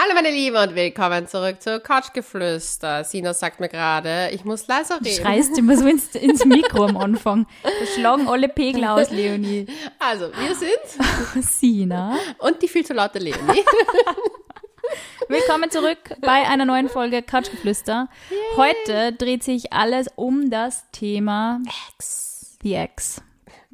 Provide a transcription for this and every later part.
Hallo meine Lieben und willkommen zurück zu Couchgeflüster. Sina sagt mir gerade, ich muss leiser reden. Schreist immer so ins, ins Mikro am Anfang. Da schlagen alle Pegel aus, Leonie. Also, wir sind Sina. und die viel zu laute Leonie. Willkommen zurück bei einer neuen Folge Couchgeflüster. Heute dreht sich alles um das Thema Ex. The Ex.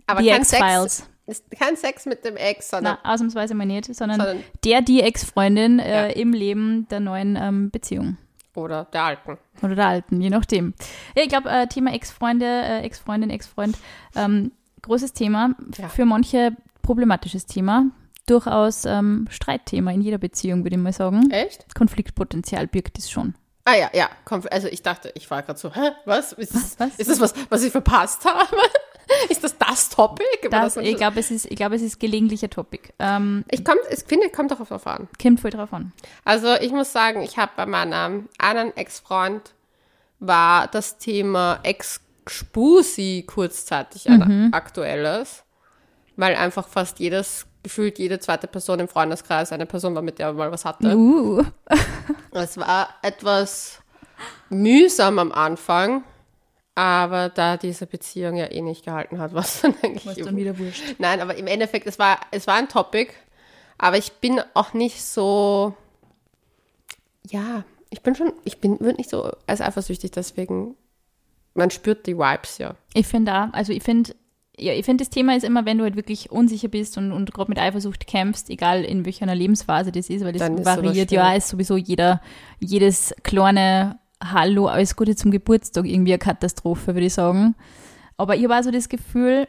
Aber The kein Sex, X-Files. Ist kein Sex mit dem Ex, sondern Na, ausnahmsweise mal nicht, sondern, Sondern- der, die Ex-Freundin äh, Ja. im Leben der neuen ähm, Beziehung. oder der Alten. Oder der alten, je nachdem. Ja, ich glaube, äh, Thema Ex-Freunde, äh, Ex-Freundin, Ex-Freund, ähm, großes Thema, Ja. für manche problematisches Thema, durchaus ähm, Streitthema in jeder Beziehung, würde ich mal sagen. Echt? Konfliktpotenzial birgt es schon. Ah ja, ja. Also ich dachte, ich war gerade so, hä, was? Ist das, Was? Ist das was, was ich verpasst habe? ist das das Topic? Das, man ich glaube, es ist, ich glaube, es ist gelegentlicher Topic. Ähm, ich komm, ich finde, kommt doch drauf an. kommt voll drauf an. Also ich muss sagen, ich habe bei meinem einen Ex-Freund war das Thema Ex-Spusi kurzzeitig ein aktuelles, weil einfach fast jedes, gefühlt jede zweite Person im Freundeskreis eine Person war, mit der man mal was hatte. Uh, Es war etwas mühsam am Anfang, aber da diese Beziehung ja eh nicht gehalten hat, was dann eigentlich was dann wieder wurscht. Nein, aber im Endeffekt, es war, es war ein Topic, aber ich bin auch nicht so, ja, ich bin schon, ich bin, nicht so als eifersüchtig, deswegen, man spürt die Vibes ja. Ich finde auch, also ich finde, ja, ich finde, das Thema ist immer, wenn du halt wirklich unsicher bist und, und gerade mit Eifersucht kämpfst, egal in welcher Lebensphase das ist, weil das Dann variiert ja, ist sowieso jeder, jedes kleine Hallo, alles Gute zum Geburtstag irgendwie eine Katastrophe, würde ich sagen. Aber ich habe so das Gefühl,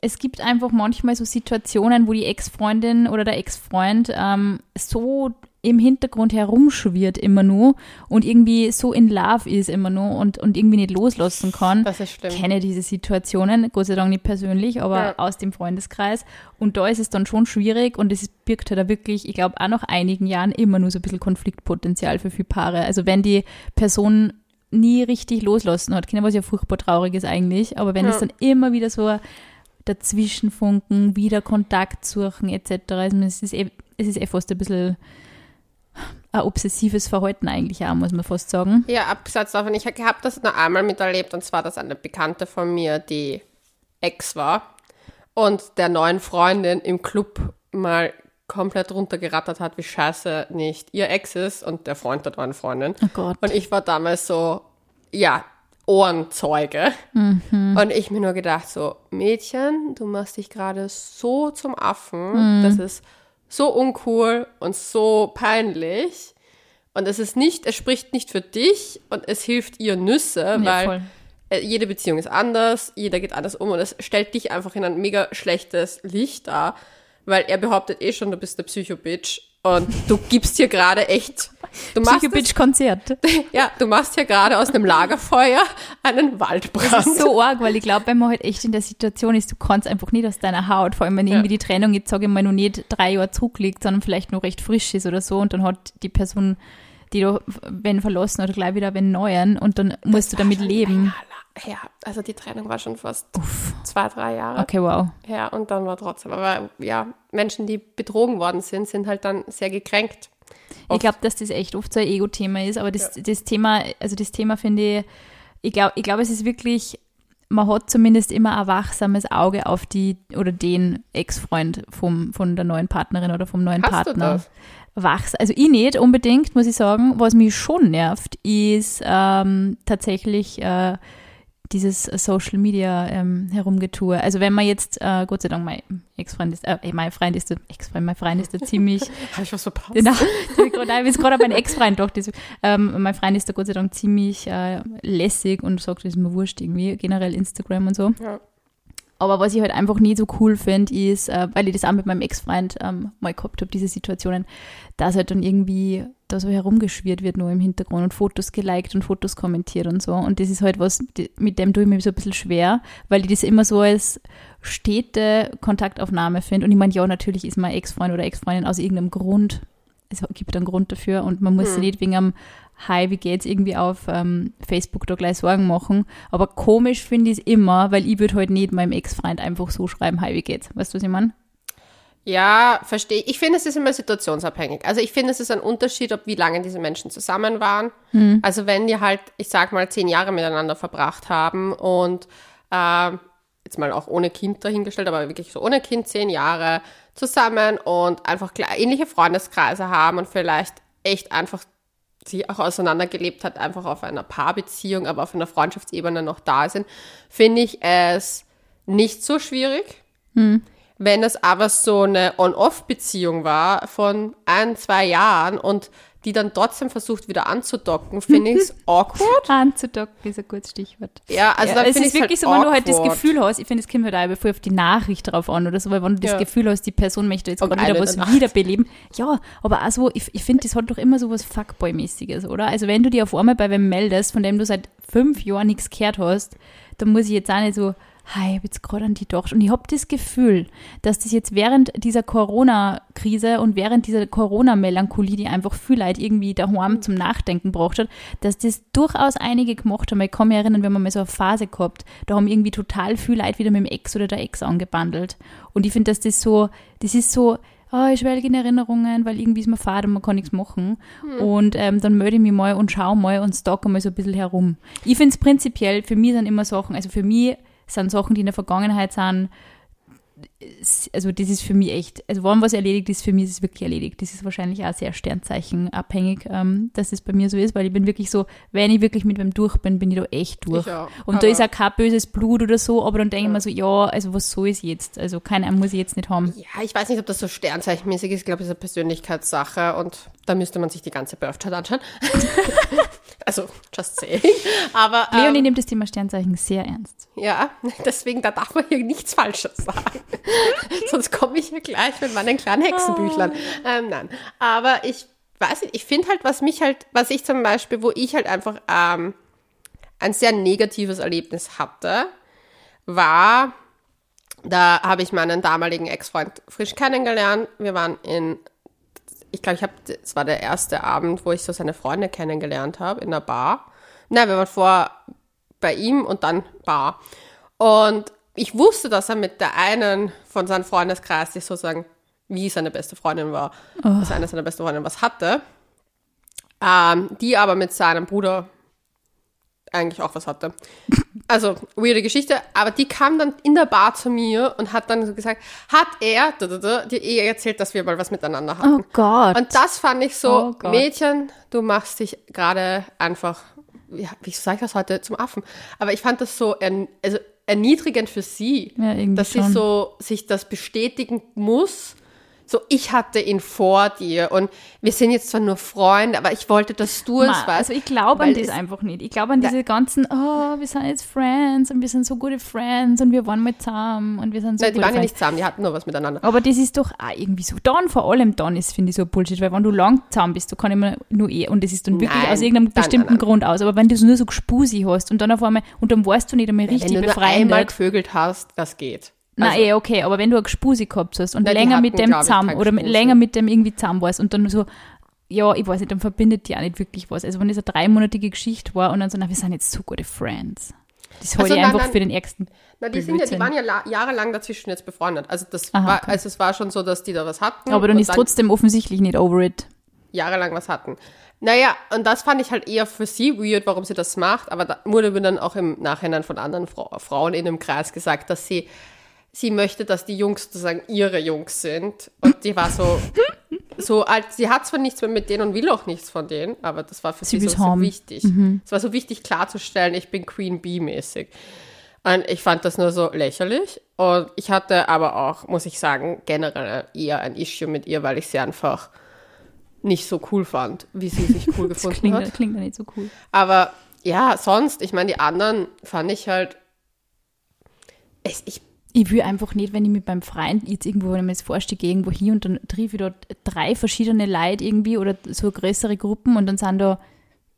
es gibt einfach manchmal so Situationen, wo die Ex-Freundin oder der Ex-Freund ähm, so im Hintergrund herumschwirrt immer nur und irgendwie so in Love ist immer nur und, und irgendwie nicht loslassen kann Das ist schlimm. kenne diese Situationen, Gott sei Dank nicht persönlich, aber Ja. aus dem Freundeskreis. Und da ist es dann schon schwierig und es birgt halt da wirklich, ich glaube, auch nach einigen Jahren immer nur so ein bisschen Konfliktpotenzial für viele Paare. Also wenn die Person nie richtig loslassen hat, Kinder, was ja furchtbar traurig ist eigentlich, aber wenn Ja. es dann immer wieder so dazwischenfunken, wieder Kontakt suchen etc., also es ist eh, es ist eh fast ein bisschen ein obsessives Verhalten eigentlich auch, muss man fast sagen. Ja, abgesehen davon, ich habe das nur einmal miterlebt und zwar, dass eine Bekannte von mir, die Ex war und der neuen Freundin im Club mal komplett runtergerattert hat, wie scheiße nicht ihr Ex ist und der Freund der neuen Freundin. Oh Gott. Und ich war damals so, ja, Ohrenzeuge. Und ich mir nur gedacht, so, Mädchen, du machst dich gerade so zum Affen. Das ist so uncool und so peinlich. Und es ist nicht, es spricht nicht für dich und es hilft ihr Nüsse, Ja, weil voll. äh, jede Beziehung ist anders, jeder geht anders um und es stellt dich einfach in ein mega schlechtes Licht dar, weil er behauptet eh schon, du bist der Psycho-Bitch und du gibst hier gerade echt, du machst es, Psycho-Bitch-Konzert. ja, du machst hier gerade aus einem Lagerfeuer einen Waldbrand. Das ist so arg, weil ich glaube, wenn man halt echt in der Situation ist, du kannst einfach nicht aus deiner Haut, vor allem wenn Ja. irgendwie die Trennung jetzt, sage ich mal, noch nicht drei Jahre zurückliegt, sondern vielleicht noch recht frisch ist oder so und dann hat die Person, die du, wenn verlassen oder gleich wieder wenn neuen und dann musst du damit leben. Ja, also die Trennung war schon fast zwei, drei Jahre Okay, wow. her und dann war trotzdem, aber ja, Menschen, die betrogen worden sind, sind halt dann sehr gekränkt. Ich glaube, dass das echt oft so ein Ego-Thema ist, aber das, das Thema, also das Thema finde ich, ich glaube, ich glaube, es ist wirklich, man hat zumindest immer ein wachsames Auge auf die oder den Ex-Freund vom, von der neuen Partnerin oder vom neuen Hast du Partner. das? Wachs, also ich nicht unbedingt, muss ich sagen. Was mich schon nervt, ist ähm, tatsächlich äh, dieses Social Media ähm, Herumgetue. Also wenn man jetzt, äh, Gott sei Dank, mein Ex-Freund ist, äh, mein Freund ist Ex-Freund, mein Freund ist der ziemlich Habe ich was verpasst? Genau. Nein, ist gerade mein Ex-Freund doch. Das, ähm, mein Freund ist da Gott sei Dank ziemlich äh, lässig und sagt, das ist mir wurscht irgendwie, generell Instagram und so. Ja. Aber was ich halt einfach nie so cool finde, ist, äh, weil ich das auch mit meinem Ex-Freund ähm, mal gehabt habe, diese Situationen, dass halt dann irgendwie da so herumgeschwirrt wird nur im Hintergrund und Fotos geliked und Fotos kommentiert und so. Und das ist halt was, mit dem tue ich mir so ein bisschen schwer, weil ich das immer so als stete Kontaktaufnahme finde. Und ich meine, ja, natürlich ist mein Ex-Freund oder Ex-Freundin aus irgendeinem Grund, es gibt einen Grund dafür und man muss sich nicht wegen einem Hi, wie geht's irgendwie auf ähm, Facebook da gleich Sorgen machen. Aber komisch finde ich es immer, weil ich würde halt nicht meinem Ex-Freund einfach so schreiben, Hi, wie geht's? Weißt du, was ich meine? Ja, verstehe. Ich finde, es ist immer situationsabhängig. Also ich finde, es ist ein Unterschied, ob wie lange diese Menschen zusammen waren. Hm. Also wenn die halt, ich sag mal, zehn Jahre miteinander verbracht haben und äh, jetzt mal auch ohne Kind dahingestellt, aber wirklich so ohne Kind zehn Jahre zusammen und einfach ähnliche Freundeskreise haben und vielleicht echt einfach sich auch auseinandergelebt hat, einfach auf einer Paarbeziehung, aber auf einer Freundschaftsebene noch da sind, finde ich es nicht so schwierig. Wenn es aber so eine On-Off-Beziehung war von ein, zwei Jahren und die dann trotzdem versucht wieder anzudocken, finde ich es awkward. Anzudocken ist ein gutes Stichwort. Ja, also ja, dann es finde ist ich wirklich halt so, wenn du halt das. Gefühl hast, ich finde, es kommt halt auch voll auf die Nachricht drauf an oder so, weil wenn du das Ja. Gefühl hast, die Person möchte jetzt gerade wieder was Nacht. wiederbeleben. Ja, aber auch so, ich, ich finde, das hat doch immer so was Fuckboy-mäßiges, oder? Also wenn du dir auf einmal bei wem meldest, von dem du seit fünf Jahren nichts gehört hast, dann muss ich jetzt auch nicht so, hi, ich habe jetzt gerade an die gedacht. Und ich habe das Gefühl, dass das jetzt während dieser Corona-Krise und während dieser Corona-Melancholie, die einfach viel Leute irgendwie daheim zum Nachdenken braucht hat, dass das durchaus einige gemacht haben. Ich kann mich erinnern, wir haben mal so eine Phase gehabt, da haben irgendwie total viel Leute wieder mit dem Ex oder der Ex angebandelt. Und ich finde, dass das so, das ist so, oh, ich schwelge in Erinnerungen, weil irgendwie ist mir fad und man kann nichts machen. Und ähm, dann melde ich mich mal und schaue mal und stalke mal so ein bisschen herum. Ich finde es prinzipiell, für mich sind immer Sachen, also für mich sind Sachen, die in der Vergangenheit sind, also das ist für mich echt, also wann was erledigt ist, für mich ist es wirklich erledigt. Das ist wahrscheinlich auch sehr sternzeichenabhängig, ähm, dass es bei mir so ist, weil ich bin wirklich so, wenn ich wirklich mit wem durch bin, bin ich da echt durch. Und da ist auch kein böses Blut oder so, aber dann denke ich mir so, ja, also was soll es jetzt? Also keinen muss ich jetzt nicht haben. Ja, ich weiß nicht, ob das so sternzeichenmäßig ist. Ich glaube, es ist eine Persönlichkeitssache und da müsste man sich die ganze Birth Chart anschauen. also, just saying. Aber ähm, Leonie nimmt das Thema Sternzeichen sehr ernst. ja, deswegen, da darf man hier nichts Falsches sagen. Sonst komme ich hier gleich mit meinen kleinen Hexenbüchlern. Ähm, nein, aber ich weiß nicht, ich finde halt, was mich halt, was ich zum Beispiel, wo ich halt einfach ähm, ein sehr negatives Erlebnis hatte, war, da habe ich meinen damaligen Ex-Freund frisch kennengelernt. Wir waren in, ich glaube, ich habe, es war der erste Abend, wo ich so seine Freunde kennengelernt habe in der Bar. Na, wir waren vor bei ihm und dann Bar. Und ich wusste, dass er mit der einen von seinem Freundeskreis, die sozusagen wie seine beste Freundin war, dass eine seiner besten Freundinnen was hatte, ähm, die aber mit seinem Bruder eigentlich auch was hatte. Also, weirde Geschichte, aber die kam dann in der Bar zu mir und hat dann so gesagt, hat er da, da, da, dir eh erzählt, dass wir mal was miteinander hatten. Oh Gott. Und das fand ich so, Oh. Mädchen, du machst dich gerade einfach, ja, wie sage ich das heute, zum Affen. Aber ich fand das so also erniedrigend für sie, Ja, dass sie schon. so sich das bestätigen muss. So, ich hatte ihn vor dir und wir sind jetzt zwar nur Freunde, aber ich wollte, dass du es Ma, weißt. also ich glaube an das es- einfach nicht. Ich glaube an diese ganzen, oh, wir sind jetzt Friends und wir sind so gute Friends und wir waren mal zusammen und wir sind so Nein, die waren ja nicht zusammen, die hatten nur was miteinander. Aber das ist doch auch irgendwie so. Dann, vor allem dann ist, finde ich, so Bullshit, weil wenn du lang zusammen bist, du kann immer nur eh, und das ist dann wirklich Nein, aus irgendeinem nein, bestimmten nein. Grund aus. Aber wenn du es nur so gespusi hast und dann auf einmal, und dann warst du nicht einmal Wenn richtig du nur einmal befreundet. gevögelt hast, das geht. Na Also, eh, okay, aber wenn du eine Gespusi gehabt hast und Nein, länger mit dem zusammen oder mit, länger mit dem irgendwie zusammen warst und dann so, ja, ich weiß nicht, dann verbindet die auch nicht wirklich was. Also wenn das eine dreimonatige Geschichte war und dann so, na, wir sind jetzt so gute Friends. Das halte Also ich nein, einfach nein. für den ärgsten. Na, die, sind ja, die waren ja la- jahrelang dazwischen jetzt befreundet. Also das Aha, war, okay. also es war schon so, dass die da was hatten. Aber dann ist trotzdem offensichtlich nicht over it. jahrelang was hatten. Naja, und das fand ich halt eher für sie weird, warum sie das macht, aber da wurde mir dann auch im Nachhinein von anderen Frau, Frauen in dem Kreis gesagt, dass sie, sie möchte, dass die Jungs sozusagen ihre Jungs sind. Und die war so, so alt, sie hat zwar nichts mehr mit denen und will auch nichts von denen, aber das war für Sie sie, so, so wichtig. Es war so wichtig klarzustellen, ich bin Queen Bee mäßig. Und ich fand das nur so lächerlich. Und ich hatte aber auch, muss ich sagen, generell eher ein Issue mit ihr, weil ich sie einfach nicht so cool fand, wie sie sich cool Das gefunden klingt, hat. klingt ja nicht so cool. Aber ja, sonst, ich meine, die anderen fand ich halt. Ich, ich, Ich will einfach nicht, wenn ich mit meinem Freund jetzt irgendwo, wenn ich mir das vorstelle, gehe irgendwo hin und dann treffe ich dort drei verschiedene Leute irgendwie oder so größere Gruppen und dann sind da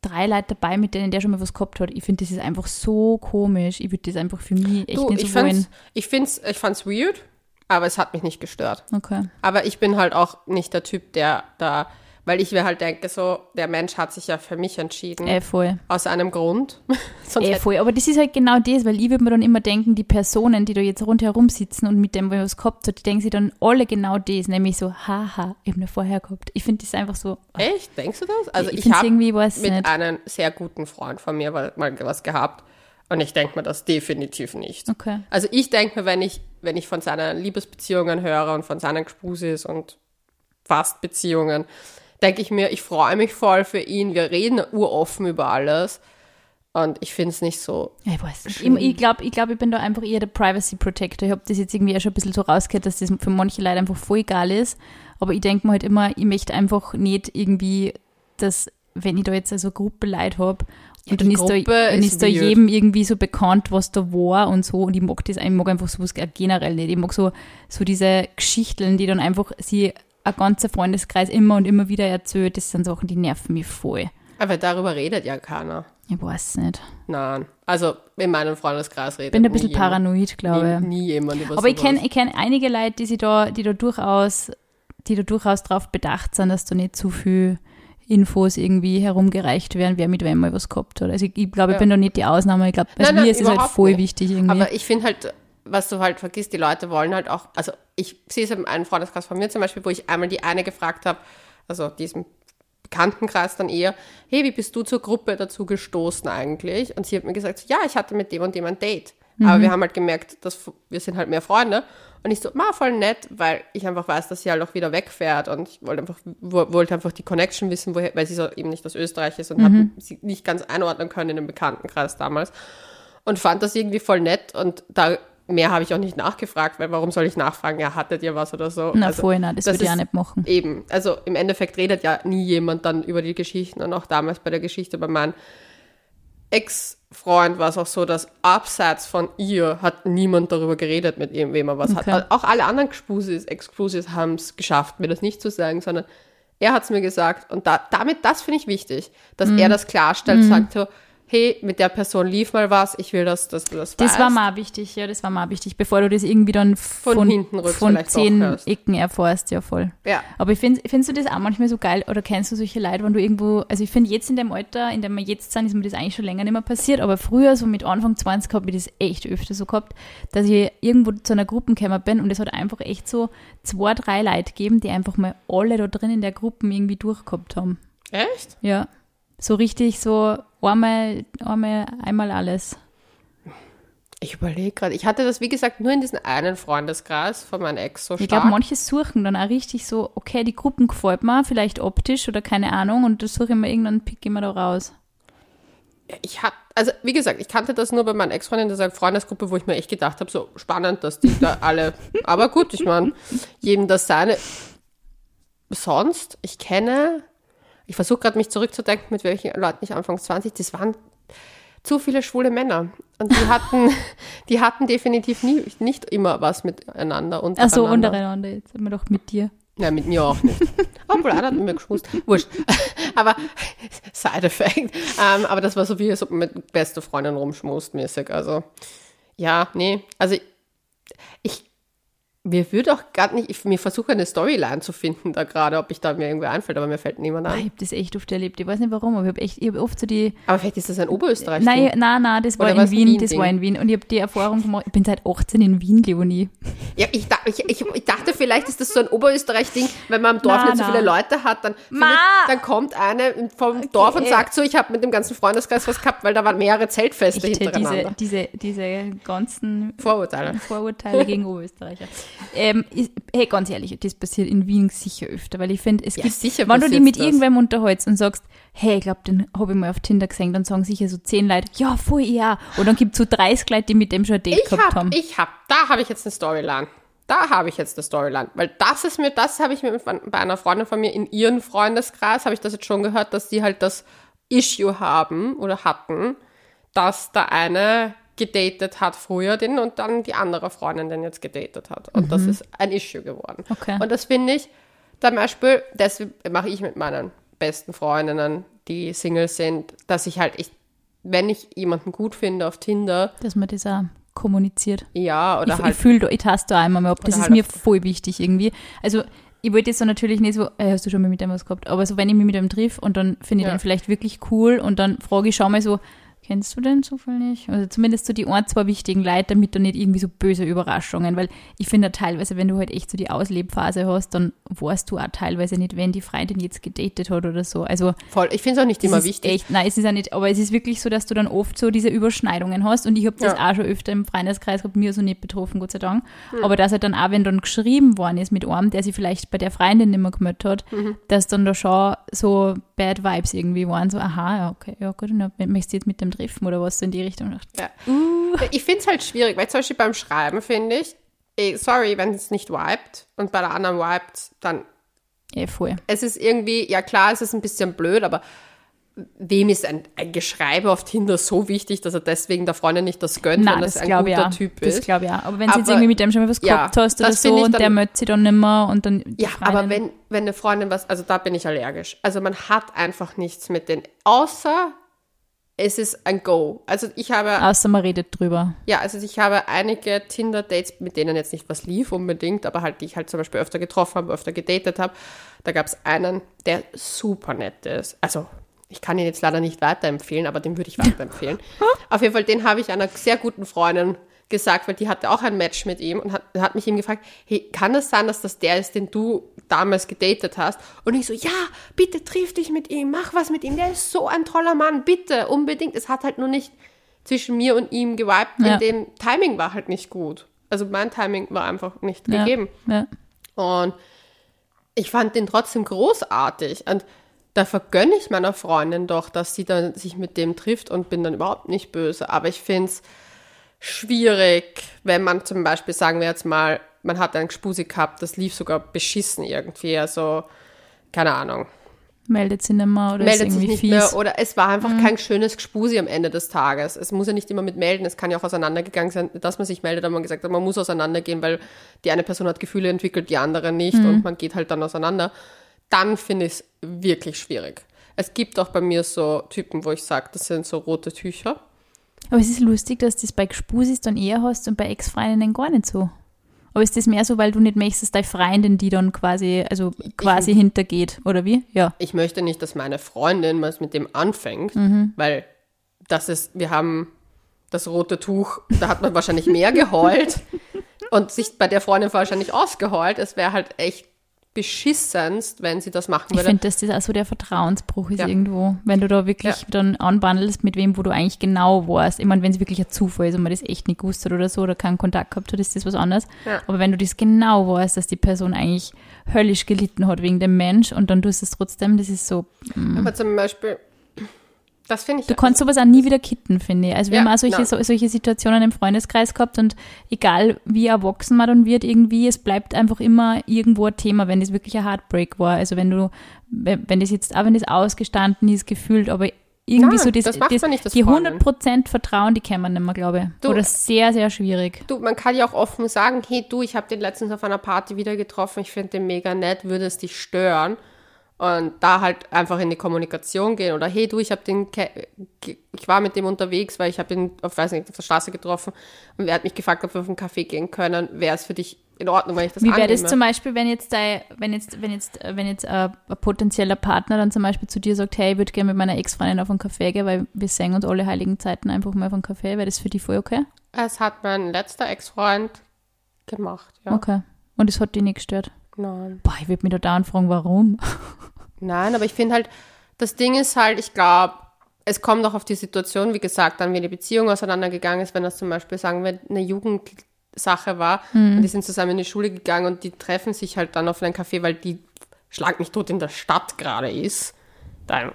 drei Leute dabei, mit denen der schon mal was gehabt hat. Ich finde, das ist einfach so komisch. Ich würde das einfach für mich echt du, nicht ich, so wollen. fand's, ich, find's, ich fand's weird, aber es hat mich nicht gestört. Okay. Aber ich bin halt auch nicht der Typ, der da Weil ich mir halt denke, so, der Mensch hat sich ja für mich entschieden. Äh, voll. Aus einem Grund. Sonst hätte- voll. Aber das ist halt genau das, weil ich würde mir dann immer denken, die Personen, die da jetzt rundherum sitzen und mit dem, was gehabt hat, die denken sich dann alle genau das, nämlich so, haha, ich habe vorher gehabt. Ich finde das einfach so, Echt? Denkst du das? Also ich ich, habe mit nicht. einem sehr guten Freund von mir mal was gehabt. Und ich denke mir das definitiv nicht. okay. Also ich denke mir, wenn ich, wenn ich von seinen Liebesbeziehungen höre und von seinen Gspusis und Fastbeziehungen, denke ich mir, ich freue mich voll für ihn. Wir reden uroffen über alles. Und ich finde es nicht so. Ich weiß nicht. Ich, ich glaube, ich, glaub, ich bin da einfach eher der Privacy Protector. Ich habe das jetzt irgendwie auch schon ein bisschen so rausgehört, dass das für manche Leute einfach voll egal ist. Aber ich denke mir halt immer, ich möchte einfach nicht irgendwie, dass, wenn ich da jetzt also eine Gruppe Leute habe, Ja, und dann die ist, da, Gruppe dann ist ist da jedem irgendwie so bekannt, was da war und so. Und ich mag das, ich mag einfach sowas generell nicht. Ich mag so, so diese Geschichten, die dann einfach sie ein ganzer Freundeskreis immer und immer wieder erzählt. Das sind Sachen, die nerven mich voll. Aber darüber redet ja keiner. Ich weiß nicht. Nein. Also in meinem Freundeskreis redet Ich bin ein bisschen jemand- paranoid, glaube ich. Nie, nie jemand über Aber ich kenne ich kenn einige Leute, die sich da, die da durchaus, die da durchaus darauf bedacht sind, dass da nicht zu viel Infos irgendwie herumgereicht werden, wer mit wem mal was gehabt hat. Also ich, ich glaube, ich Ja. bin da nicht die Ausnahme. Ich glaube, also Nein, nein, mir ist es halt voll nicht. wichtig irgendwie. Aber ich finde halt, was du halt vergisst, die Leute wollen halt auch, also ich sehe es in einem Freundeskreis von mir zum Beispiel, wo ich einmal die eine gefragt habe, also diesem Bekanntenkreis dann eher, hey, wie bist du zur Gruppe dazu gestoßen eigentlich? Und sie hat mir gesagt, ja, ich hatte mit dem und dem ein Date. Aber wir haben halt gemerkt, dass wir sind halt mehr Freunde. Und ich so, ma, voll nett, weil ich einfach weiß, dass sie halt auch wieder wegfährt. Und ich wollte einfach, wo- wollte einfach die Connection wissen, woher, weil sie so eben nicht aus Österreich ist und hat sie nicht ganz einordnen können in dem Bekanntenkreis damals und fand das irgendwie voll nett und da mehr habe ich auch nicht nachgefragt, weil warum soll ich nachfragen, ja, hattet ihr was oder so? Na, Also, voll, nein, das, würde ich auch ist nicht machen. Eben, also im Endeffekt redet ja nie jemand dann über die Geschichten und auch damals bei der Geschichte bei meinem Ex-Freund war es auch so, dass abseits von ihr hat niemand darüber geredet, mit irgendwem er was Okay. hat. Auch alle anderen Gspusis, Ex-Gspusis haben es geschafft, mir das nicht zu sagen, sondern er hat es mir gesagt und da, damit, das finde ich wichtig, dass Mhm. er das klarstellt, sagt so, hey, mit der Person lief mal was, ich will, dass, dass du das Das weißt. war mal wichtig, ja, das war mal wichtig, bevor du das irgendwie dann von, hinten rücks von zehn. Ecken erfährst, ja voll. Ja. Aber ich find, findest du das auch manchmal so geil oder kennst du solche Leute, wenn du irgendwo, also ich finde jetzt in dem Alter, in dem wir jetzt sind, ist mir das eigentlich schon länger nicht mehr passiert, aber früher, so mit Anfang 20, habe ich das echt öfter so gehabt, dass ich irgendwo zu einer Gruppe gekommen bin und es hat einfach echt so zwei, drei Leute gegeben, die einfach mal alle da drin in der Gruppe irgendwie durchgehabt haben. Echt? Ja. So richtig so einmal, einmal, einmal alles. Ich überlege gerade, ich hatte das, wie gesagt, nur in diesem einen Freundeskreis von meinem Ex so Ich stark. glaube, manche suchen dann auch richtig so, okay, die Gruppen gefällt mir, vielleicht optisch oder keine Ahnung, und das suche ich mir irgendwann, pick ich mir da raus. ich hab, also wie gesagt, ich kannte das nur bei meinen Ex-Freundinnen, das ist eine Freundesgruppe, wo ich mir echt gedacht habe, so spannend, dass die da alle, aber gut, ich meine, jedem das seine. Sonst, ich kenne, ich versuche gerade mich zurückzudenken, mit welchen Leuten ich anfangs 20, das waren zu viele schwule Männer. Und die hatten, die hatten definitiv nie, nicht immer was miteinander. Ach so, untereinander. untereinander, jetzt wir doch mit dir. Ja, mit mir auch nicht. Obwohl, einer hat mir geschmust. Wurscht. Aber, Side-Effekt. Ähm, aber das war so wie, man mit beste Freundin rumschmust mäßig. Also, ja, nee. Also, ich mir würde auch gar nicht, ich mir versuche eine Storyline zu finden da gerade, ob ich da mir irgendwie einfällt, aber mir fällt niemand Ah, Ich ein. habe das echt oft erlebt. Ich weiß nicht warum, aber ich habe echt, ich habe oft so die. Aber vielleicht ist das ein Oberösterreich. Nein, nein, nein, das war Oder in ein Wien, das war in Wien. Und ich habe die Erfahrung gemacht, ich bin seit 18 in Wien, Leonie. Ja, ich, ich, ich, ich dachte, vielleicht ist das so ein Oberösterreich-Ding, wenn man im Dorf Na, nicht so na. viele Leute hat, dann, findet, dann kommt eine vom Dorf und sagt so, ich habe mit dem ganzen Freundeskreis was gehabt, weil da waren mehrere Zeltfeste Echt, diese, hintereinander. diese, diese ganzen Vorurteile. Vorurteile gegen Oberösterreicher. Ähm, ist, hey, ganz ehrlich, das passiert in Wien sicher öfter, weil ich finde, es Ja, gibt, sicher wenn du dich mit das. irgendwem unterhältst und sagst, hey, ich glaube, den habe ich mal auf Tinder gesehen, dann sagen sicher so zehn Leute, ja, voll ja. Und dann gibt es so 30 Leute, die mit dem schon ein Date Ich gehabt hab, haben. ich hab, da habe ich jetzt eine Storyline. Da habe ich jetzt eine Storyline. Weil das ist mir, das habe ich mir bei einer Freundin von mir in ihren Freundeskreis, habe ich das jetzt schon gehört, dass die halt das Issue haben oder hatten, dass der eine gedatet hat früher den und dann die andere Freundin den jetzt gedatet hat. Und das ist ein Issue geworden. Mhm. Okay. Und das finde ich, zum Beispiel, das mache ich mit meinen besten Freundinnen, die Single sind, dass ich halt, ich, wenn ich jemanden gut finde auf Tinder, dass man das auch kommuniziert. ja, oder ich, halt ich fühle, ich taste da einmal mal ab. Das ist halt mir voll wichtig irgendwie. Also ich wollte jetzt so natürlich nicht so, äh, hast du schon mal mit dem was gehabt, aber so, wenn ich mich mit dem triff und dann finde ich Ja. den vielleicht wirklich cool und dann frage ich, schau mal so, kennst du den zufällig? Also zumindest so die ein, zwei wichtigen Leute, damit da nicht irgendwie so böse Überraschungen, weil ich finde teilweise, wenn du halt echt so die Auslebphase hast, dann weißt du auch teilweise nicht, wenn die Freundin jetzt gedatet hat oder so. Also Voll. Ich finde es auch nicht immer wichtig. Echt, nein, es ist ja nicht, aber es ist wirklich so, dass du dann oft so diese Überschneidungen hast und ich habe das Ja. auch schon öfter im Freundeskreis gehabt, mir so nicht betroffen, Gott sei Dank. Aber dass halt dann auch, wenn dann geschrieben worden ist mit einem, der sich vielleicht bei der Freundin nicht mehr gemeldet hat, dass dann da schon so Bad Vibes irgendwie waren, so, aha, ja, okay, ja gut, dann möchtest du jetzt mit dem treffen oder was so in die Richtung. Ja. Ich finde es halt schwierig, weil zum Beispiel beim Schreiben finde ich, ey, sorry, wenn es nicht vibet und bei der anderen vibet, dann Ja, voll. es ist irgendwie, ja klar, es ist ein bisschen blöd, aber wem ist ein, ein Geschreibe auf Tinder so wichtig, dass er deswegen der Freundin nicht das gönnt, Nein, wenn das das ein guter auch. Typ Das ist? glaube ich auch. Aber wenn du jetzt Aber- irgendwie mit dem schon mal was ja, gehabt hast oder das so und der möchte sich dann nicht mehr und dann Ja, Freundin- aber wenn, wenn eine Freundin was, also da bin ich allergisch. Also man hat einfach nichts mit den, außer es ist ein Go. Also ich habe, Außer man redet drüber. ja, also ich habe einige Tinder-Dates, mit denen jetzt nicht was lief unbedingt, aber halt, die ich halt zum Beispiel öfter getroffen habe, öfter gedatet habe. Da gab es einen, der super nett ist. Also ich kann ihn jetzt leider nicht weiterempfehlen, aber den würde ich weiterempfehlen. Auf jeden Fall, den habe ich einer sehr guten Freundin gesagt, weil die hatte auch ein Match mit ihm und hat, hat mich ihm gefragt, hey, kann es sein, dass das der ist, den du damals gedatet hast? Und ich so, ja, bitte triff dich mit ihm, mach was mit ihm, der ist so ein toller Mann, bitte, unbedingt. Es hat halt nur nicht zwischen mir und ihm gewiped, Ja. dem Timing war halt nicht gut. Also mein Timing war einfach nicht Ja. gegeben. Ja. Und ich fand den trotzdem großartig. Und da vergönne ich meiner Freundin doch, dass sie dann sich mit dem trifft und bin dann überhaupt nicht böse. Aber ich finde es schwierig, wenn man zum Beispiel, sagen wir jetzt mal, man hat einen Gspusi gehabt, das lief sogar beschissen irgendwie. Also, keine Ahnung meldet sich nicht mehr oder meldet ist sich irgendwie nicht fies. mehr oder es war einfach kein schönes Gspusi am Ende des Tages. Es muss ja nicht immer mit melden, es kann ja auch auseinandergegangen sein, dass man sich meldet, aber man gesagt hat, man muss auseinandergehen, weil die eine Person hat Gefühle entwickelt, die andere nicht und man geht halt dann auseinander. Dann finde ich es wirklich schwierig. Es gibt auch bei mir so Typen, wo ich sage, das sind so rote Tücher. Aber es ist lustig, dass du das bei Gspusis dann eher hast und bei Ex-Freundinnen gar nicht so. Aber ist das mehr so, weil du nicht möchtest, dass deine Freundin die dann quasi, also quasi hintergeht, oder wie? Ja. Ich möchte nicht, dass meine Freundin mal mit dem anfängt, Mhm. weil das ist, wir haben das rote Tuch, da hat man wahrscheinlich mehr geheult und sich bei der Freundin wahrscheinlich ausgeheult. Es wäre halt echt beschissenst, wenn sie das machen Ich würde. finde, dass das auch so der Vertrauensbruch ist Ja. irgendwo. Wenn du da wirklich Ja. dann anbandelst, mit wem, wo du eigentlich genau warst. Ich meine, wenn es wirklich ein Zufall ist und man das echt nicht gewusst hat oder so oder keinen Kontakt gehabt hat, ist das was anderes. Ja. Aber wenn du das genau weißt, dass die Person eigentlich höllisch gelitten hat wegen dem Mensch und dann tust du es trotzdem, das ist so, Aber zum Beispiel, das finde ich. Du kannst sowas auch nie wieder kitten, finde ich. Also wir Ja, haben auch solche, so, solche Situationen im Freundeskreis gehabt und egal wie erwachsen man dann wird irgendwie, es bleibt einfach immer irgendwo ein Thema, wenn das wirklich ein Heartbreak war. Also wenn du, wenn wenn das jetzt, auch wenn das ausgestanden ist, gefühlt, aber irgendwie Nein, so das, das das, nicht als die Freundin. 100% Vertrauen, die kennen man nicht mehr, glaube ich. Du- Oder sehr, sehr schwierig. Du, man kann ja auch offen sagen, hey du, ich habe den letztens auf einer Party wieder getroffen, ich finde den mega nett, würde es dich stören? Und da halt einfach in die Kommunikation gehen oder hey du, ich habe den, ich war mit dem unterwegs, weil ich habe ihn auf, weiß nicht, auf der Straße getroffen und er hat mich gefragt, ob wir auf einen Kaffee gehen können. Wäre es für dich in Ordnung, wenn ich das Wie wäre das zum Beispiel, wenn jetzt dein, wenn jetzt, wenn jetzt, wenn jetzt äh, ein potenzieller Partner dann zum Beispiel zu dir sagt, hey, ich würde gerne mit meiner Ex-Freundin auf einen Kaffee gehen, weil wir sehen uns alle heiligen Zeiten einfach mal auf einen Kaffee, wäre das für dich voll okay? es hat mein letzter Ex-Freund gemacht, ja. Okay. Und es hat dich nicht gestört. Nein. Boah, ich würde mich da dauernd fragen, warum. Nein, aber ich finde halt, das Ding ist halt, ich glaube, es kommt auch auf die Situation, wie gesagt, dann wie die Beziehung auseinandergegangen ist, wenn das zum Beispiel, sagen wir, eine Jugendsache war und die sind zusammen in die Schule gegangen und die treffen sich halt dann auf einen Café, weil die Schlag mich tot in der Stadt gerade ist. Dann,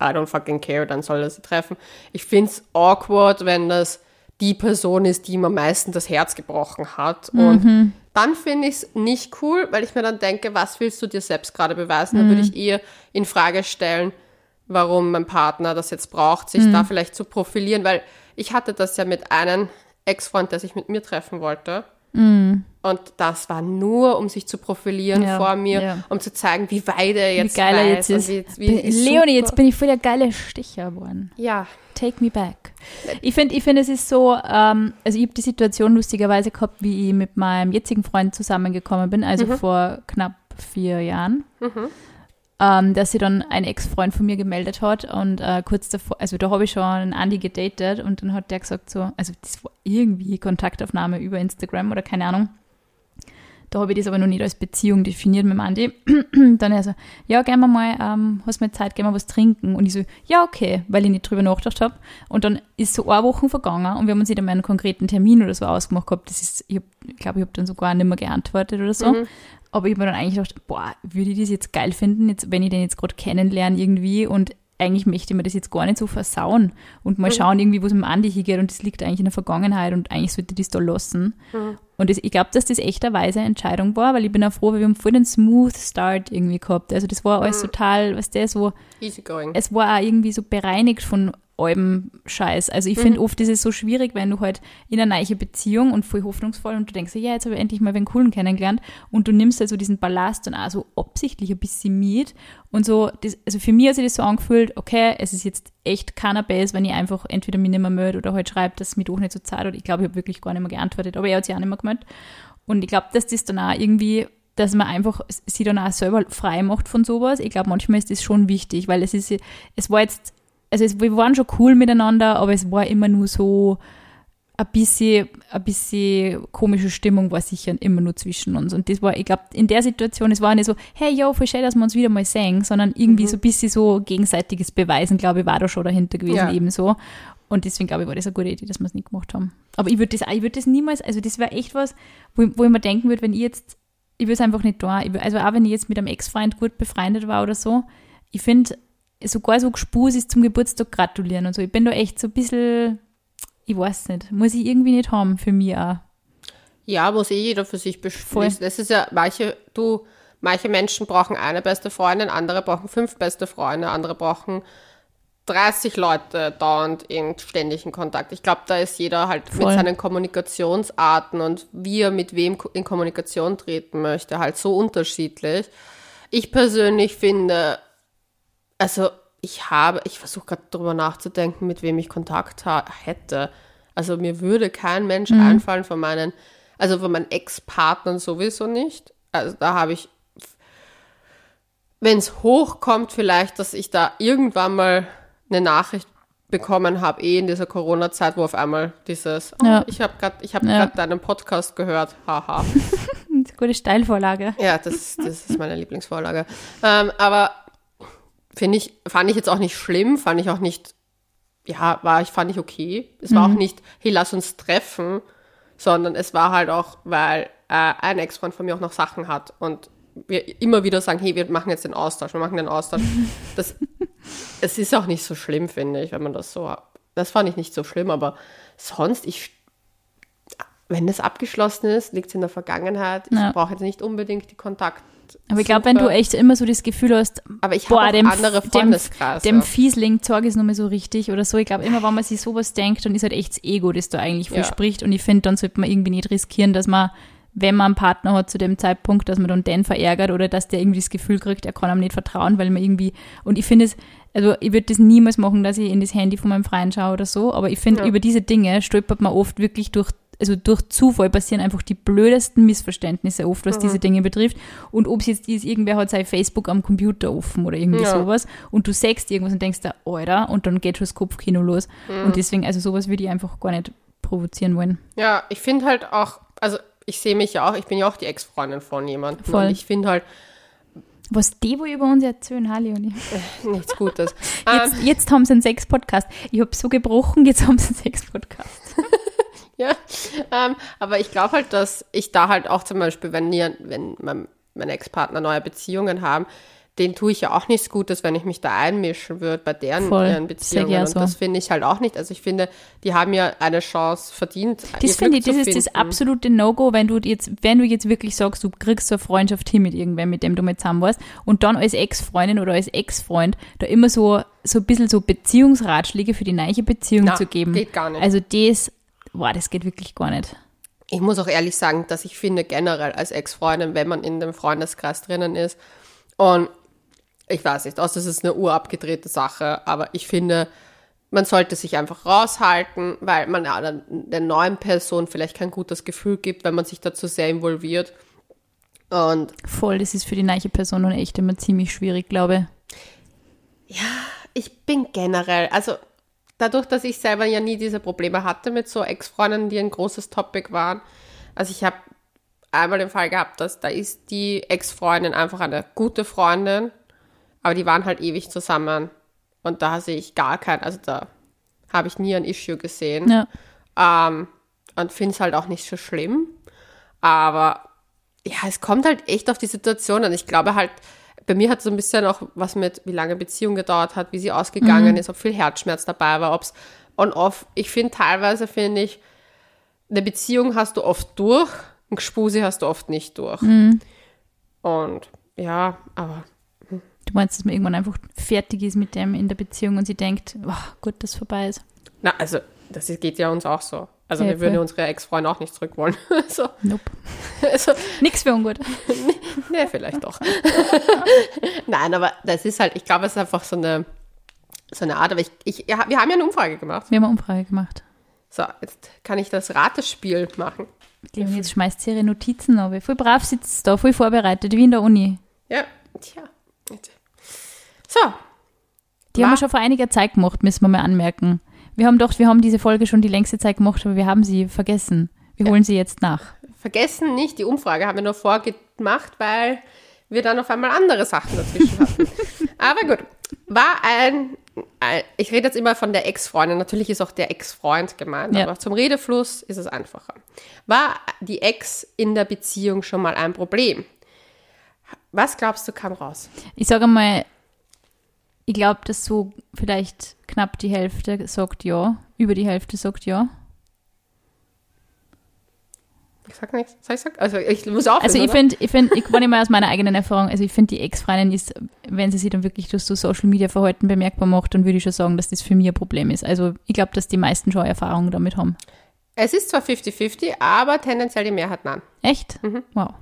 I don't fucking care, dann soll er sie treffen. Ich finde es awkward, wenn das die Person ist, die ihm am meisten das Herz gebrochen hat. Und dann finde ich es nicht cool, weil ich mir dann denke, was willst du dir selbst gerade beweisen? Dann würde ich eher in Frage stellen, warum mein Partner das jetzt braucht, sich da vielleicht zu profilieren, weil ich hatte das ja mit einem Ex-Freund, der sich mit mir treffen wollte. Und das war nur, um sich zu profilieren Ja, vor mir, ja. um zu zeigen, wie weit er jetzt wie geil er jetzt ist. Wie, wie, Leonie, jetzt bin ich voll der geile Sticher geworden. Ja, Take me back. Ich finde, ich finde, es ist so, ähm, also ich habe die Situation lustigerweise gehabt, wie ich mit meinem jetzigen Freund zusammengekommen bin, also Mhm. vor knapp vier Jahren. Ähm, dass sie dann ein Ex-Freund von mir gemeldet hat und äh, kurz davor, also da habe ich schon einen Andi gedatet und dann hat der gesagt so, also das war irgendwie Kontaktaufnahme über Instagram oder keine Ahnung. Da habe ich das aber noch nicht als Beziehung definiert mit dem Andi. dann er so, ja, gehen wir mal, ähm, hast du mal Zeit, gehen wir was trinken? Und ich so, ja, okay, weil ich nicht drüber nachgedacht habe. Und dann ist so eine Woche vergangen und wir haben uns wieder mal einen konkreten Termin oder so ausgemacht gehabt. Das ist, ich glaube, ich, glaub, ich habe dann sogar nicht mehr geantwortet oder so. Mhm. Aber ich habe mir dann eigentlich gedacht, boah, würde ich das jetzt geil finden, jetzt, wenn ich den jetzt gerade kennenlerne irgendwie und eigentlich möchte ich mir das jetzt gar nicht so versauen und mal schauen irgendwie, wo es mit Andi hingeht und das liegt eigentlich in der Vergangenheit und eigentlich sollte ich das da lassen. Und das, ich glaube, dass das echt eine weise Entscheidung war, weil ich bin auch froh, weil wir haben voll den smooth Start irgendwie gehabt. Also das war alles total, was der so, Easy going. es war auch irgendwie so bereinigt von allem Scheiß. Also ich finde oft ist es so schwierig, wenn du halt in einer neuen Beziehung und voll hoffnungsvoll und du denkst, ja, jetzt habe ich endlich mal einen coolen kennengelernt und du nimmst halt so diesen Ballast und auch so absichtlich ein bisschen mit und so, das, also für mich hat sich das so angefühlt, okay, es ist jetzt echt Cannabis, wenn ich einfach entweder mich nicht mehr melde oder halt schreibe, dass es mich doch nicht so zahlt oder ich glaube, ich habe wirklich gar nicht mehr geantwortet, aber er hat sich auch nicht mehr gemeldet. Und ich glaube, dass das dann auch irgendwie dass man einfach sie dann auch selber frei macht von sowas. Ich glaube, manchmal ist das schon wichtig, weil es ist, es war jetzt, also es, wir waren schon cool miteinander, aber es war immer nur so ein bisschen, ein bisschen komische Stimmung war sicher immer nur zwischen uns. Und das war, ich glaube, in der Situation, es war nicht so, hey, ja, voll schön, dass wir uns wieder mal sehen, sondern irgendwie so ein bisschen so gegenseitiges Beweisen, glaube ich, war da schon dahinter gewesen, Ja. eben so. Und deswegen, glaube ich, war das eine gute Idee, dass wir es nicht gemacht haben. Aber ich würde das, ich würde das niemals, also das wäre echt was, wo, ich- wo ich mir denken würde, wenn ich jetzt, ich würde es einfach nicht würd- also auch wenn ich jetzt mit einem Ex-Freund gut befreundet war oder so, ich finde, sogar so Gespus ist zum Geburtstag gratulieren und so. Ich bin da echt so ein bisschen, ich weiß nicht, muss ich irgendwie nicht haben für mich auch. Ja, muss eh jeder für sich Voll. beschließen. Das ist ja, manche, du, manche Menschen brauchen eine beste Freundin, andere brauchen fünf beste Freunde, andere brauchen 30 Leute dauernd in ständigen Kontakt. Ich glaube, da ist jeder halt Voll. mit seinen Kommunikationsarten und wie er mit wem in Kommunikation treten möchte, halt so unterschiedlich. Ich persönlich finde, also ich habe, ich versuche gerade drüber nachzudenken, mit wem ich Kontakt hätte. Also mir würde kein Mensch einfallen von meinen, also von meinen Ex-Partnern sowieso nicht. Also da habe ich, wenn es hochkommt, vielleicht, dass ich da irgendwann mal eine Nachricht bekommen habe, eh in dieser Corona-Zeit, wo auf einmal dieses, oh, Ja. ich habe gerade, ich habe Ja. deinen Podcast gehört, haha. Gute Steilvorlage. Ja, das, das ist meine Lieblingsvorlage. Ähm, aber finde ich, fand ich jetzt auch nicht schlimm, fand ich auch nicht, ja, war ich, fand ich okay. Es war auch nicht, hey, lass uns treffen, sondern es war halt auch, weil äh, ein Ex-Freund von mir auch noch Sachen hat und wir immer wieder sagen, hey, wir machen jetzt den Austausch, wir machen den Austausch. Das, es ist auch nicht so schlimm, finde ich, wenn man das so, das fand ich nicht so schlimm, aber sonst, ich, wenn das abgeschlossen ist, liegt es in der Vergangenheit. Ich Ja. brauche jetzt nicht unbedingt die Kontakt. Aber ich glaube, wenn du echt immer so das Gefühl hast, Aber ich boah, dem, andere dem, dem Fiesling zeig ich es nochmal so richtig oder so. Ich glaube, immer wenn man sich sowas denkt, dann ist halt echt das Ego, das da eigentlich Ja. verspricht. Und ich finde, dann sollte man irgendwie nicht riskieren, dass man, wenn man einen Partner hat zu dem Zeitpunkt, dass man dann den verärgert oder dass der irgendwie das Gefühl kriegt, er kann einem nicht vertrauen, weil man irgendwie, und ich finde es, also ich würde das niemals machen, dass ich in das Handy von meinem Freund schaue oder so, aber ich finde, Ja. über diese Dinge stolpert man oft wirklich durch also durch Zufall passieren einfach die blödesten Missverständnisse oft, was Mhm. diese Dinge betrifft. Und ob es jetzt ist, irgendwer hat sein Facebook am Computer offen oder irgendwie Ja. sowas und du sagst irgendwas und denkst da, Alter, und dann geht schon das Kopfkino los. Mhm. Und deswegen, also sowas würde ich einfach gar nicht provozieren wollen. Ja, ich finde halt auch, also ich sehe mich ja auch, ich bin ja auch die Ex-Freundin von jemandem. Voll. Und ich finde halt Was die wohl über uns erzählen, Halli und ich. nichts Gutes. ähm, Jetzt, jetzt haben sie einen Sex-Podcast. Ich habe so gebrochen, jetzt haben sie einen Sex-Podcast. ja, ähm, aber ich glaube halt, dass ich da halt auch zum Beispiel, wenn, ihr, wenn mein, meine Ex-Partner neue Beziehungen haben, denen tue ich ja auch nichts Gutes, wenn ich mich da einmischen würde bei deren Voll. ihren Beziehungen. ja Und so. das finde ich halt auch nicht. Also ich finde, die haben ja eine Chance verdient. Das finde ich, das ist das absolute No-Go, wenn du jetzt, wenn du jetzt wirklich sagst, du kriegst so eine Freundschaft hin mit irgendwem, mit dem du mit zusammen warst, und dann als Ex-Freundin oder als Ex-Freund da immer so, so ein bisschen so Beziehungsratschläge für die neue Beziehung Na, zu geben. geht gar nicht. Also das, boah, das geht wirklich gar nicht. Ich muss auch ehrlich sagen, dass ich finde generell als Ex-Freundin, wenn man in dem Freundeskreis drinnen ist und ich weiß nicht, außer es ist eine urabgedrehte Sache, aber ich finde, man sollte sich einfach raushalten, weil man ja der, neuen Person vielleicht kein gutes Gefühl gibt, wenn man sich dazu sehr involviert. Und Voll, das ist für die neue Person und echt immer ziemlich schwierig, glaube ich bin generell, also dadurch, dass ich selber ja nie diese Probleme hatte mit so Ex-Freunden, die ein großes Topic waren. Also ich habe einmal den Fall gehabt, dass da ist die Ex-Freundin einfach eine gute Freundin, aber die waren halt ewig zusammen. Und da sehe ich gar kein, also da habe ich nie ein Issue gesehen. Ja. Ähm, und finde es halt auch nicht so schlimm. Aber ja, es kommt halt echt auf die Situation an. Ich glaube halt, bei mir hat so ein bisschen auch was mit, wie lange Beziehung gedauert hat, wie sie ausgegangen ist, ob viel Herzschmerz dabei war, ob es on-off. Ich finde teilweise, finde ich, eine Beziehung hast du oft durch, ein Gespusi hast du oft nicht durch. Und ja, aber Du meinst, dass man irgendwann einfach fertig ist mit dem in der Beziehung und sie denkt, oh, gut, dass vorbei ist. na, also das geht ja uns auch so. Also Ja, wir würden unsere Ex-Freunde auch nicht zurück wollen. so, Nope. also, Nix für ungut. Nee, vielleicht doch. Nein, aber das ist halt, ich glaube, es ist einfach so eine, so eine Art, aber ich, ich, wir haben ja eine Umfrage gemacht. Wir haben eine Umfrage gemacht. So, jetzt kann ich das Ratespiel machen. Leonie, jetzt schmeißt sie ihre Notizen auf. Voll brav sitzt da, voll vorbereitet, wie in der Uni. Ja, tja. So, Die haben Wa- wir schon vor einiger Zeit gemacht, müssen wir mal anmerken. Wir haben doch, wir haben diese Folge schon die längste Zeit gemacht, aber wir haben sie vergessen. Wir holen sie jetzt nach. vergessen nicht, die Umfrage haben wir nur vorgemacht, weil wir dann auf einmal andere Sachen dazwischen hatten. aber gut, war ein, ein ich rede jetzt immer von der Ex-Freundin, natürlich ist auch der Ex-Freund gemeint, Ja. aber zum Redefluss ist es einfacher. War die Ex in der Beziehung schon mal ein Problem? Was glaubst du kam raus? Ich sage mal, ich glaube, dass so vielleicht knapp die Hälfte sagt ja, über die Hälfte sagt ja. Ich sag nichts. Soll ich sagen? Also ich muss aufhören, Also ich finde, ich finde, ich nicht mal aus meiner eigenen Erfahrung, also ich finde die Ex-Freundin ist, wenn sie sich dann wirklich durch so Social Media Verhalten bemerkbar macht, dann würde ich schon sagen, dass das für mich ein Problem ist. Also ich glaube, dass die meisten schon Erfahrungen damit haben. Es ist zwar 50-50, aber tendenziell die Mehrheit nein. Echt? Mhm. Wow.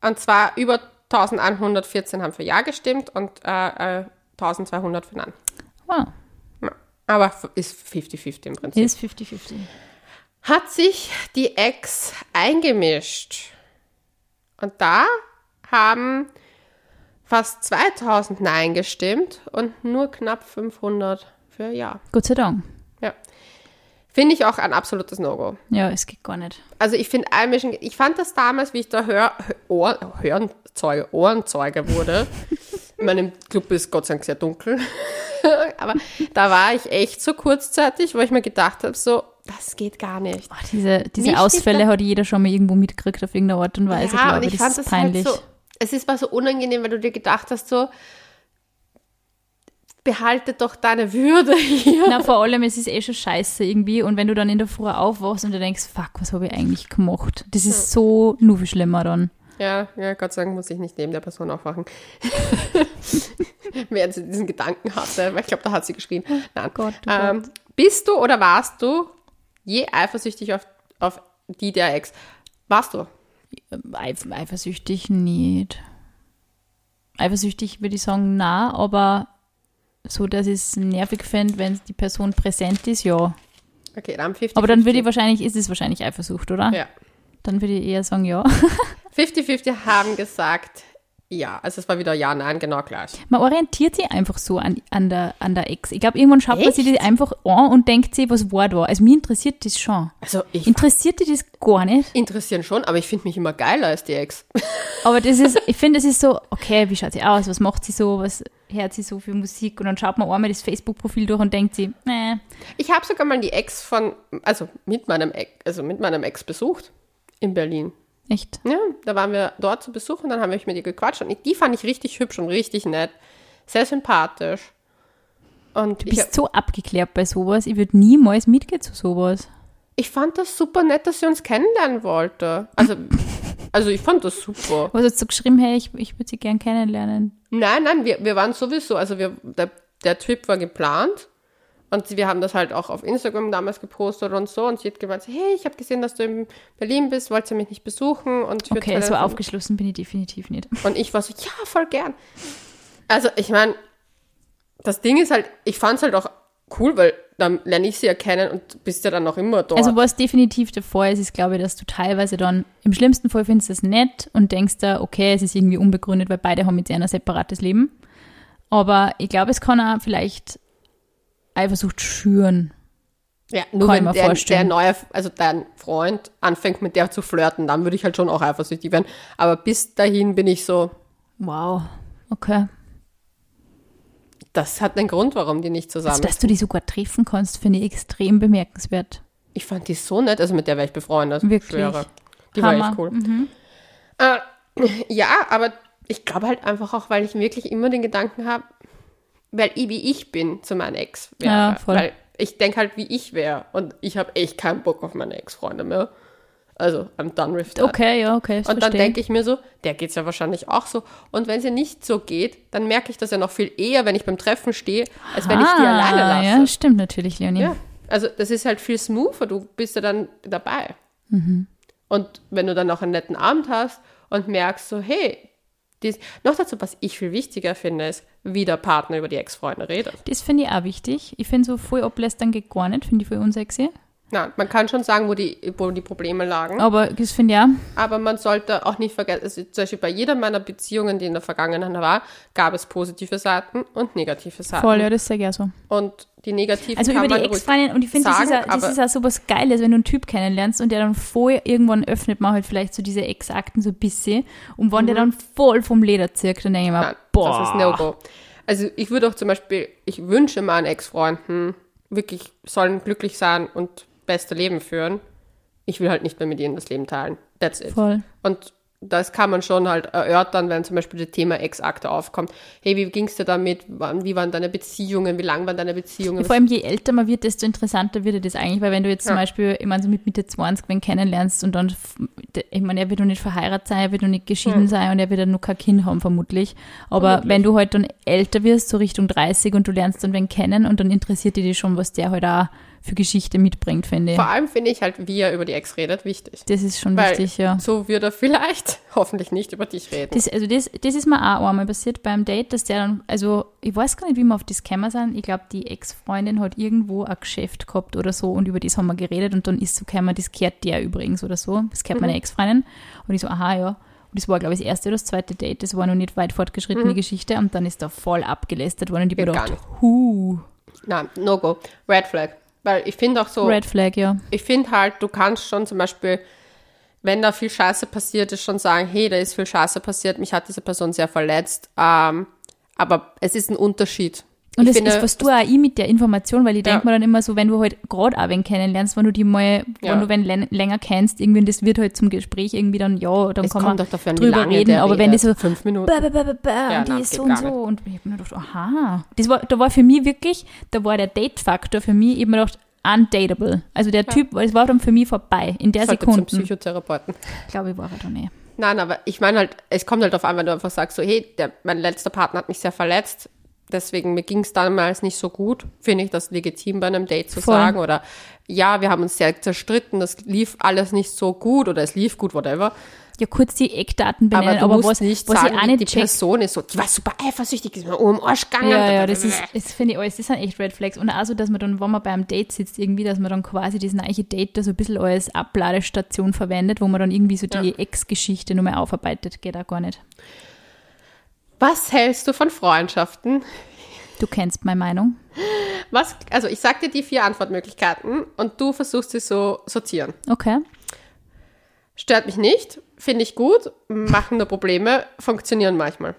Und zwar über 1114 haben für Ja gestimmt und äh, äh, 1200 für Nein. Wow. Ja. Aber ist 50-50 im Prinzip. Ist 50-50. Hat sich die Ex eingemischt. Und da haben fast 2000 Nein gestimmt und nur knapp 500 für Ja. Gott sei Dank. Ja. Finde ich auch ein absolutes No-Go. Ja, es geht gar nicht. Also ich finde Einmischen, ich fand das damals, wie ich da Hör, Ohr, Hörenzeuge, Ohrenzeuge wurde. In meinem Club ist Gott sei Dank sehr dunkel. Aber da war ich echt so kurzzeitig, wo ich mir gedacht habe, so, das geht gar nicht. Boah, diese diese Mich Ausfälle hat jeder schon mal irgendwo mitgekriegt auf irgendeine Art und Weise, ja, glaube und ich. Das fand ist das halt peinlich. so, es ist war so unangenehm, weil du dir gedacht hast, so, behalte doch deine Würde hier. Na, vor allem, es ist eh schon scheiße irgendwie. Und wenn du dann in der Früh aufwachst und du denkst, fuck, was habe ich eigentlich gemacht? Das ist so nur viel schlimmer dann. Ja, ja, Gott sei Dank muss ich nicht neben der Person aufwachen. Während sie diesen Gedanken hatte, weil ich glaube, da hat sie geschrien. Nein. Gott, oh ähm, bist du oder warst du je eifersüchtig auf, auf die der Ex? Warst du? Eif eifersüchtig nicht. Eifersüchtig würde ich sagen, na, aber so, dass ich es nervig fände, wenn die Person präsent ist, ja. Okay, dann 50 Aber dann würde ich wahrscheinlich, ist es wahrscheinlich Eifersucht, oder? Ja. Dann würde ich eher sagen, ja. 50-50 haben gesagt, ja. Also es war wieder ja, nein, genau gleich. Man orientiert sich einfach so an, an, der, an der Ex. Ich glaube, irgendwann schaut man Echt? sich die einfach an und denkt sich, was war da. Also mich interessiert das schon. Also ich Interessiert dich das gar nicht? interessieren schon, aber ich finde mich immer geiler als die Ex. Aber das ist, ich finde, es ist so, okay, wie schaut sie aus? Was macht sie so? Was hört sie so für Musik? Und dann schaut man einmal das Facebook-Profil durch und denkt sie, nee, Ich habe sogar mal die Ex von, also mit meinem Ex, also mit meinem Ex besucht in Berlin. Echt. Ja, da waren wir dort zu Besuch und dann haben wir mit ihr gequatscht und die fand ich richtig hübsch und richtig nett, sehr sympathisch. Und Du ich, bist so abgeklärt bei sowas. Ich würde niemals mitgehen zu sowas. ich fand das super nett, dass sie uns kennenlernen wollte. Also, also ich fand das super. Was hast du geschrieben, hey, ich, ich würde sie gern kennenlernen. Nein, nein, wir, wir waren sowieso, also wir, der, der Trip war geplant und wir haben das halt auch auf Instagram damals gepostet und so und sie hat gemeint, hey, ich habe gesehen, dass du in Berlin bist, wolltest du mich nicht besuchen? Und Okay, so aufgeschlossen bin ich definitiv nicht. Und ich war so, ja, voll gern. Also ich meine, das Ding ist halt, ich fand es halt auch cool, weil dann lerne ich sie erkennen und bist ja dann noch immer dort. Also was definitiv Fall ist, ist glaube ich, dass du teilweise dann im schlimmsten Fall findest du es nett und denkst da, okay, es ist irgendwie unbegründet, weil beide haben jetzt ein separates Leben. Aber ich glaube, es kann auch vielleicht Eifersucht schüren. ja, nur kann wenn der, der neue, also dein Freund anfängt mit der zu flirten, dann würde ich halt schon auch eifersüchtig werden. Aber bis dahin bin ich so, Wow. Okay. das hat einen Grund, warum die nicht zusammen Also, dass du die sogar treffen kannst, finde ich extrem bemerkenswert. Ich fand die so nett, also mit der wäre ich befreundet. Wirklich? Schwöre. Die war Hammer. echt cool. Äh, ja, aber ich glaube halt einfach auch, weil ich wirklich immer den Gedanken habe, weil ich wie ich bin zu meinem Ex wäre. Ja, voll. Weil ich denke halt, wie ich wäre. Und ich habe echt keinen Bock auf meine Ex-Freunde mehr. Also, I'm done with that. Okay, ja, okay. Und dann denke ich mir so, der geht's ja wahrscheinlich auch so. Und wenn es ja nicht so geht, dann merke ich das ja noch viel eher, wenn ich beim Treffen stehe, als wenn ich die Ah, alleine lasse. Ja, stimmt natürlich, Leonie. Ja, also das ist halt viel smoother, du bist ja dann dabei. Mhm. Und wenn du dann noch einen netten Abend hast und merkst so, hey, dies, noch dazu, was ich viel wichtiger finde, ist, wie der Partner über die Ex-Freunde redet. Das finde ich auch wichtig. Ich finde so voll ablästern geht gar nicht, finde ich voll unsexy. Na, man kann schon sagen, wo die, wo die Probleme lagen, Aber das finde ich auch. aber man sollte auch nicht vergessen, also zum Beispiel bei jeder meiner Beziehungen, die in der Vergangenheit war, gab es positive Seiten und negative Seiten. Voll, ja, das ich auch so. Und die negativen Also über die Ex-Freundin, und ich finde, das, ist auch- das ist auch so was Geiles, wenn du einen Typ kennenlernst und der dann voll irgendwann öffnet man halt vielleicht so diese Ex-Akten so ein bisschen und wenn der dann voll vom Leder zirkt, dann denke ich mir, Mhm. Nein, boah. das ist No-Go. Also ich würde auch zum Beispiel, ich wünsche meinen Ex-Freunden wirklich sollen glücklich sein und beste Leben führen. Ich will halt nicht mehr mit ihnen das Leben teilen. That's it. Voll. Und das kann man schon halt erörtern, wenn zum Beispiel das Thema Ex-Akte aufkommt. Hey, wie ging's dir damit? Wie waren deine Beziehungen? Wie lang waren deine Beziehungen? Vor allem je älter man wird, desto interessanter wird das eigentlich, weil wenn du jetzt zum Ja. Beispiel, ich meine, so mit Mitte 20 wen kennenlernst und dann, ich meine, er wird noch nicht verheiratet sein, er wird noch nicht geschieden sein und er wird dann noch kein Kind haben, vermutlich. Aber Vermutlich. wenn du halt dann älter wirst, so Richtung 30 und du lernst dann wen kennen und dann interessiert dich schon, was der halt auch für Geschichte mitbringt, finde ich. Vor allem finde ich halt, wie er über die Ex redet, wichtig. Das ist schon Weil wichtig, ja. so wird er vielleicht hoffentlich nicht über dich reden. Das, also das, das ist mir auch einmal passiert beim Date, dass der dann, also ich weiß gar nicht, wie wir auf das gekommen sind. Ich glaube, die Ex-Freundin hat irgendwo ein Geschäft gehabt oder so und über das haben wir geredet und dann ist so gekommen, das kehrt der übrigens oder so. Das kehrt meine Ex-Freundin. Und ich so, aha, ja. Und das war, glaube ich, das erste oder das zweite Date. Das war noch nicht weit fortgeschrittene Geschichte und dann ist da voll abgelästert worden und ich hab Geht mir gar gedacht, huh, Nein, No-Go. Red Flag. Weil ich finde auch so, Red Flag, ja. ich finde halt, du kannst schon zum Beispiel, wenn da viel Scheiße passiert ist, schon sagen, hey, da ist viel Scheiße passiert, mich hat diese Person sehr verletzt. Ähm, aber es ist ein Unterschied. Und ich das finde, ist, was du auch ich mit der Information, weil ich Ja. denke mir dann immer so, wenn du halt gerade auch wen kennenlernst, wenn du die mal, Ja. wenn du wen län- länger kennst, irgendwie, und das wird halt zum Gespräch irgendwie dann, ja, dann es kann kommt man drüber reden, aber wenn die redet. so, Fünf Minuten. bäh, bäh, bäh, bäh, bäh, Ja, und die nein, ist so und so. nicht. Und ich habe mir gedacht, aha. Das war, da war für mich wirklich, da war der Date-Faktor für mich, ich hab mir gedacht, undateable. Also der Typ, es war dann für mich vorbei, in der Sollte zum Sekunde. Psychotherapeuten. Glaube ich, war er da nicht. Nein, aber ich meine halt, es kommt halt darauf an, wenn du einfach sagst, so, hey, der, mein letzter Partner hat mich sehr verletzt, deswegen mir ging es damals nicht so gut, finde ich das legitim bei einem Date zu Voll. sagen. Oder ja, wir haben uns sehr zerstritten, das lief alles nicht so gut oder es lief gut, whatever. Ja, kurz die Eckdaten Aber benennen, du aber, musst was, nicht was sagen, ich auch die, nicht die check, Person ist so, die war super eifersüchtig, ist mir um den Arsch gegangen. Ja, ja, das ist, das finde ich alles, das sind echt Red Flags. Und auch so, dass man dann, wenn man beim Date sitzt, irgendwie, dass man dann quasi das neue Date da so ein bisschen als Abladestation verwendet, wo man dann irgendwie so die Ja. Ex-Geschichte nochmal aufarbeitet. Geht auch gar nicht. Was hältst du von Freundschaften? Du kennst meine Meinung. Was, also ich sag dir die vier Antwortmöglichkeiten und du versuchst sie so sortieren. Okay. Stört mich nicht, finde ich gut, machen nur Probleme, funktionieren manchmal.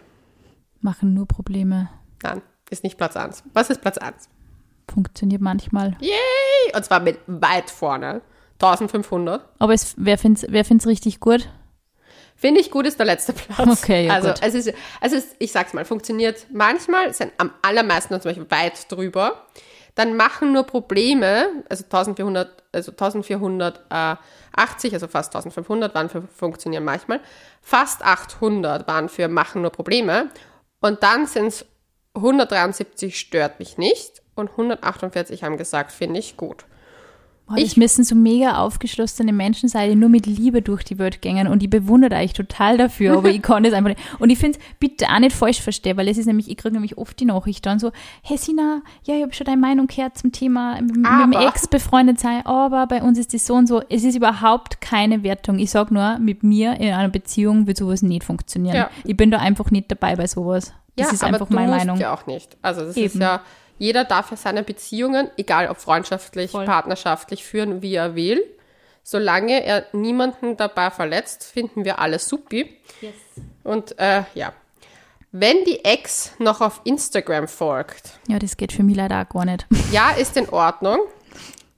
Machen nur Probleme. Nein, ist nicht Platz 1. Was ist Platz 1? Funktioniert manchmal. Yay! Und zwar mit weit vorne. 1500. Aber es, wer findet es wer find's richtig gut? Finde ich gut, ist der letzte Platz. Okay, ja, also, gut. Es ist, es ist, ich sag's mal, funktioniert manchmal, sind am allermeisten zum Beispiel weit drüber. Dann machen nur Probleme, also 1400, also 1480, also fast 1500 waren für funktionieren manchmal. Fast 800 waren für machen nur Probleme. Und dann sind es 173 stört mich nicht und 148 haben gesagt, finde ich gut. Oh, das müssen so mega aufgeschlossene Menschen sein, die nur mit Liebe durch die Welt gängen und ich bewundere euch total dafür, aber ich kann das einfach nicht. Und ich finde es bitte auch nicht falsch verstehen, weil es ist nämlich, ich kriege nämlich oft die Nachricht dann so, hey Sina, ja, ich habe schon deine Meinung gehört zum Thema mit, dem Ex befreundet sein, aber bei uns ist das so und so. Es ist überhaupt keine Wertung. Ich sage nur, mit mir in einer Beziehung wird sowas nicht funktionieren. Ja. Ich bin da einfach nicht dabei bei sowas. Das ja, ist einfach meine Meinung. Ja, auch nicht. Also das Eben. ist ja jeder darf ja seine Beziehungen, egal ob freundschaftlich, Voll. partnerschaftlich, führen, wie er will. Solange er niemanden dabei verletzt, finden wir alles supi. Yes. Und äh, ja, wenn die Ex noch auf Instagram folgt. Ja, das geht für mich leider auch gar nicht. Ja, ist in Ordnung.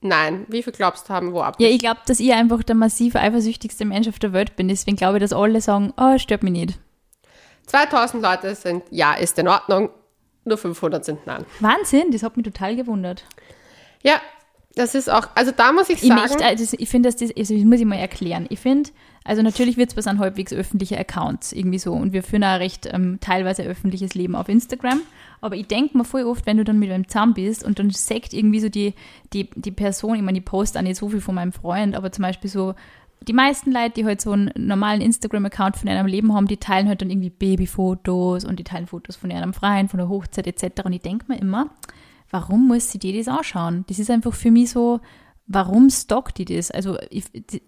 Nein, wie viel glaubst du haben wo ab? Ja, ich glaube, dass ich einfach der massiv eifersüchtigste Mensch auf der Welt bin. Deswegen glaube ich, dass alle sagen, oh, stört mich nicht. 2000 Leute sind, ja, ist in Ordnung nur 500 sind nein. Wahnsinn, das hat mich total gewundert. Ja, das ist auch, also da muss ich sagen. Ich, möchte, also ich finde, das, also das muss ich mal erklären. Ich finde, also natürlich wird es was an halbwegs öffentliche Accounts irgendwie so und wir führen auch recht ähm, teilweise öffentliches Leben auf Instagram. Aber ich denke mir voll oft, wenn du dann mit einem zusammen bist und dann sagt irgendwie so die, die, die Person, ich meine, ich poste auch nicht so viel von meinem Freund, aber zum Beispiel so die meisten Leute, die halt so einen normalen Instagram-Account von einem Leben haben, die teilen halt dann irgendwie Babyfotos und die teilen Fotos von ihrem Freien, von der Hochzeit etc. Und ich denke mir immer, warum muss sie dir das anschauen? Das ist einfach für mich so, warum stalkt die das? Also ich,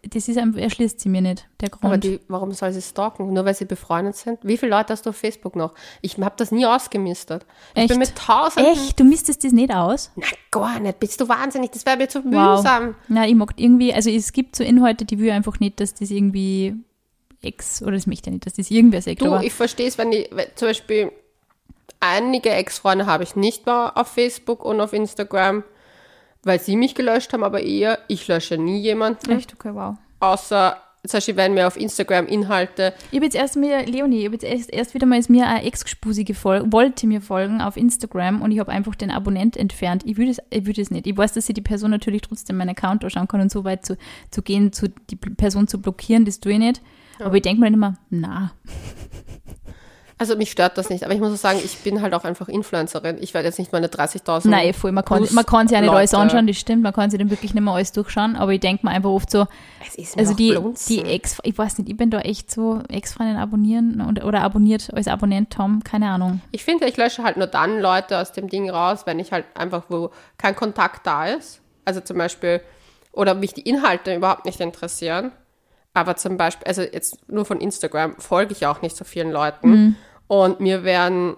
das ist einfach, erschließt sie mir nicht, der Grund. Aber die, warum soll sie stalken? Nur weil sie befreundet sind? Wie viele Leute hast du auf Facebook noch? Ich habe das nie ausgemistet. Ich Echt? bin mit tausenden... Echt? Du mistest das nicht aus? Na gar nicht. Bist du wahnsinnig? Das wäre mir zu wow. mühsam. Na, ich mag irgendwie, also es gibt so Inhalte, die will einfach nicht, dass das irgendwie Ex, oder das möchte ich nicht, dass das irgendwer sagt. Du, ich verstehe es, wenn die, zum Beispiel einige Ex-Freunde habe ich nicht mehr auf Facebook und auf Instagram weil sie mich gelöscht haben, aber eher, ich lösche nie jemanden. Echt? Okay, wow. Außer, zum Beispiel, wenn mir auf Instagram Inhalte. Ich habe jetzt erst mir, Leonie, ich habe jetzt erst, erst wieder mal ist mir eine Ex-Spusi gefolgt, wollte mir folgen auf Instagram und ich habe einfach den Abonnent entfernt. Ich würde es, ich würde es nicht. Ich weiß, dass sie die Person natürlich trotzdem meinen Account anschauen kann und so weit zu, zu gehen, zu, die Person zu blockieren, das tue ich nicht. Ja. Aber ich denke mir dann immer, na. Also mich stört das nicht, aber ich muss auch sagen, ich bin halt auch einfach Influencerin. Ich werde jetzt nicht meine 30.000. Nein, voll, man kann, man kann sich ja nicht Leute. alles anschauen, das stimmt, man kann sich dann wirklich nicht mehr alles durchschauen, aber ich denke mir einfach oft so, also die, die Ex, ich weiß nicht, ich bin da echt so Ex-Freundin abonnieren und, oder abonniert als Abonnent Tom, keine Ahnung. Ich finde, ich lösche halt nur dann Leute aus dem Ding raus, wenn ich halt einfach, wo kein Kontakt da ist. Also zum Beispiel, oder mich die Inhalte überhaupt nicht interessieren aber zum Beispiel, also jetzt nur von Instagram folge ich auch nicht so vielen Leuten. Mhm. Und mir werden,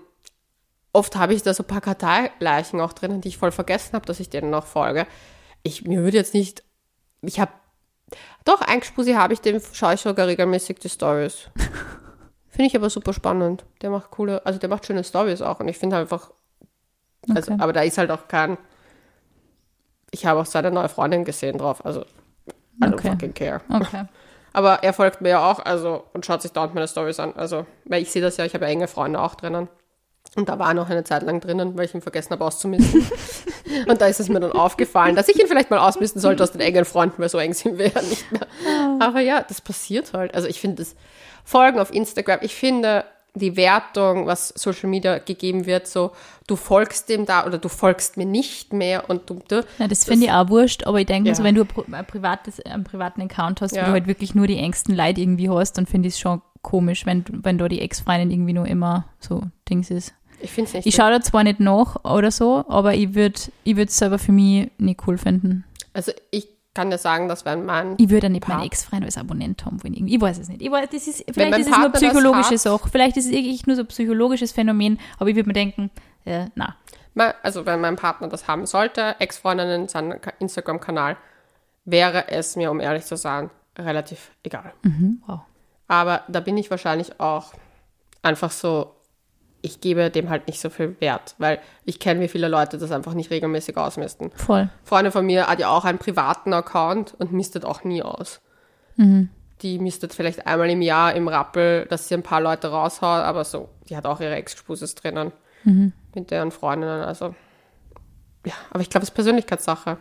oft habe ich da so ein paar Karteileichen auch drinnen, die ich voll vergessen habe, dass ich denen noch folge. Ich, mir würde jetzt nicht, ich habe, doch, ein Spusi habe ich, dem schaue ich sogar regelmäßig die Stories. finde ich aber super spannend. Der macht coole, also der macht schöne Stories auch. Und ich finde einfach, also, okay. aber da ist halt auch kein, ich habe auch seine neue Freundin gesehen drauf, also I don't okay. fucking care. Okay. Aber er folgt mir ja auch, also, und schaut sich dauernd meine Stories an. Also, weil ich sehe das ja, ich habe ja enge Freunde auch drinnen. Und da war er noch eine Zeit lang drinnen, weil ich ihn vergessen habe auszumisten. und da ist es mir dann aufgefallen, dass ich ihn vielleicht mal ausmisten sollte aus den engen Freunden, weil so eng sind wir ja nicht mehr. Aber ja, das passiert halt. Also ich finde das Folgen auf Instagram, ich finde, die Wertung, was Social Media gegeben wird, so du folgst dem da oder du folgst mir nicht mehr und du. du ja, das finde ich auch wurscht, aber ich denke, ja. so, wenn du ein privates, einen privaten Account hast, ja. wo du halt wirklich nur die engsten Leute irgendwie hast, dann finde ich es schon komisch, wenn, wenn da die Ex-Freundin irgendwie nur immer so Dings ist. Ich finde es nicht. Ich schaue da zwar nicht nach oder so, aber ich würde ich es selber für mich nicht cool finden. Also ich kann dir sagen, dass wenn man. Ich würde nicht meinen Ex-Freund als Abonnent haben wollen. Ich weiß es nicht. Ich weiß, das ist, vielleicht ist es nur psychologische Sache. Vielleicht ist es wirklich nur so ein psychologisches Phänomen, aber ich würde mir denken, äh, na. Also, wenn mein Partner das haben sollte, Ex-Freundinnen, seinen Instagram-Kanal, wäre es mir, um ehrlich zu sein, relativ egal. Mhm, wow. Aber da bin ich wahrscheinlich auch einfach so ich gebe dem halt nicht so viel Wert, weil ich kenne, wie viele Leute das einfach nicht regelmäßig ausmisten. Voll. Freunde von mir hat ja auch einen privaten Account und mistet auch nie aus. Mhm. Die mistet vielleicht einmal im Jahr im Rappel, dass sie ein paar Leute raushaut, aber so, die hat auch ihre Ex-Spuses drinnen mhm. mit deren Freundinnen. Also, ja, aber ich glaube, es ist Persönlichkeitssache.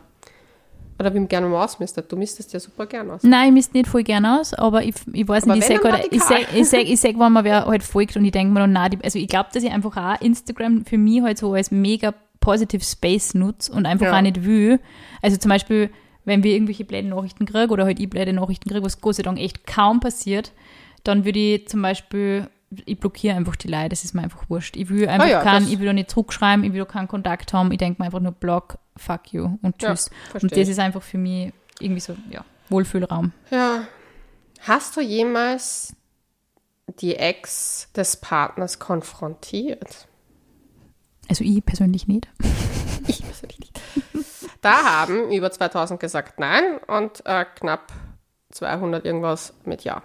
Oder wie gerne mal ausmistet. Du mistest ja super gern aus. Nein, ich misst nicht voll gern aus, aber ich, ich weiß aber nicht, ich sage halt, ich sag, ich sag, ich sag, wenn man wer halt folgt und ich denke mir dann, nein, also ich glaube, dass ich einfach auch Instagram für mich halt so als mega positive Space nutze und einfach ja. auch nicht will. Also zum Beispiel, wenn wir irgendwelche blöden Nachrichten kriegen oder halt ich blöde Nachrichten kriege, was Gott sei Dank echt kaum passiert, dann würde ich zum Beispiel, ich blockiere einfach die Leute, das ist mir einfach wurscht. Ich will einfach Ah ja, keinen, ich will da nicht zurückschreiben, ich will da keinen Kontakt haben, ich denke mir einfach nur Block, fuck you und Ja, tschüss. versteh und das ist einfach für mich irgendwie so, ja, Wohlfühlraum. Ja. Hast du jemals die Ex des Partners konfrontiert? Also ich persönlich nicht. Ich persönlich nicht. Da haben über 2000 gesagt Nein und äh, knapp 200 irgendwas mit Ja.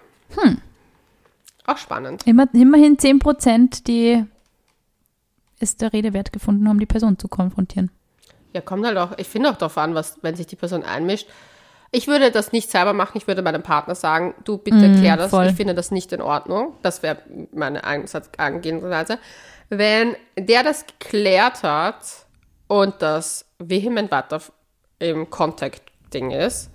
Auch spannend. Immer, immerhin 10%, die es der Rede wert gefunden haben, die Person zu konfrontieren. Ja, kommt halt auch, ich finde auch darauf an, was, wenn sich die Person einmischt. Ich würde das nicht selber machen, ich würde meinem Partner sagen, du bitte klär das, voll. ich finde das nicht in Ordnung. Das wäre meine Angehensweise. Wenn der das geklärt hat und das vehement weiter im Contact-Ding ist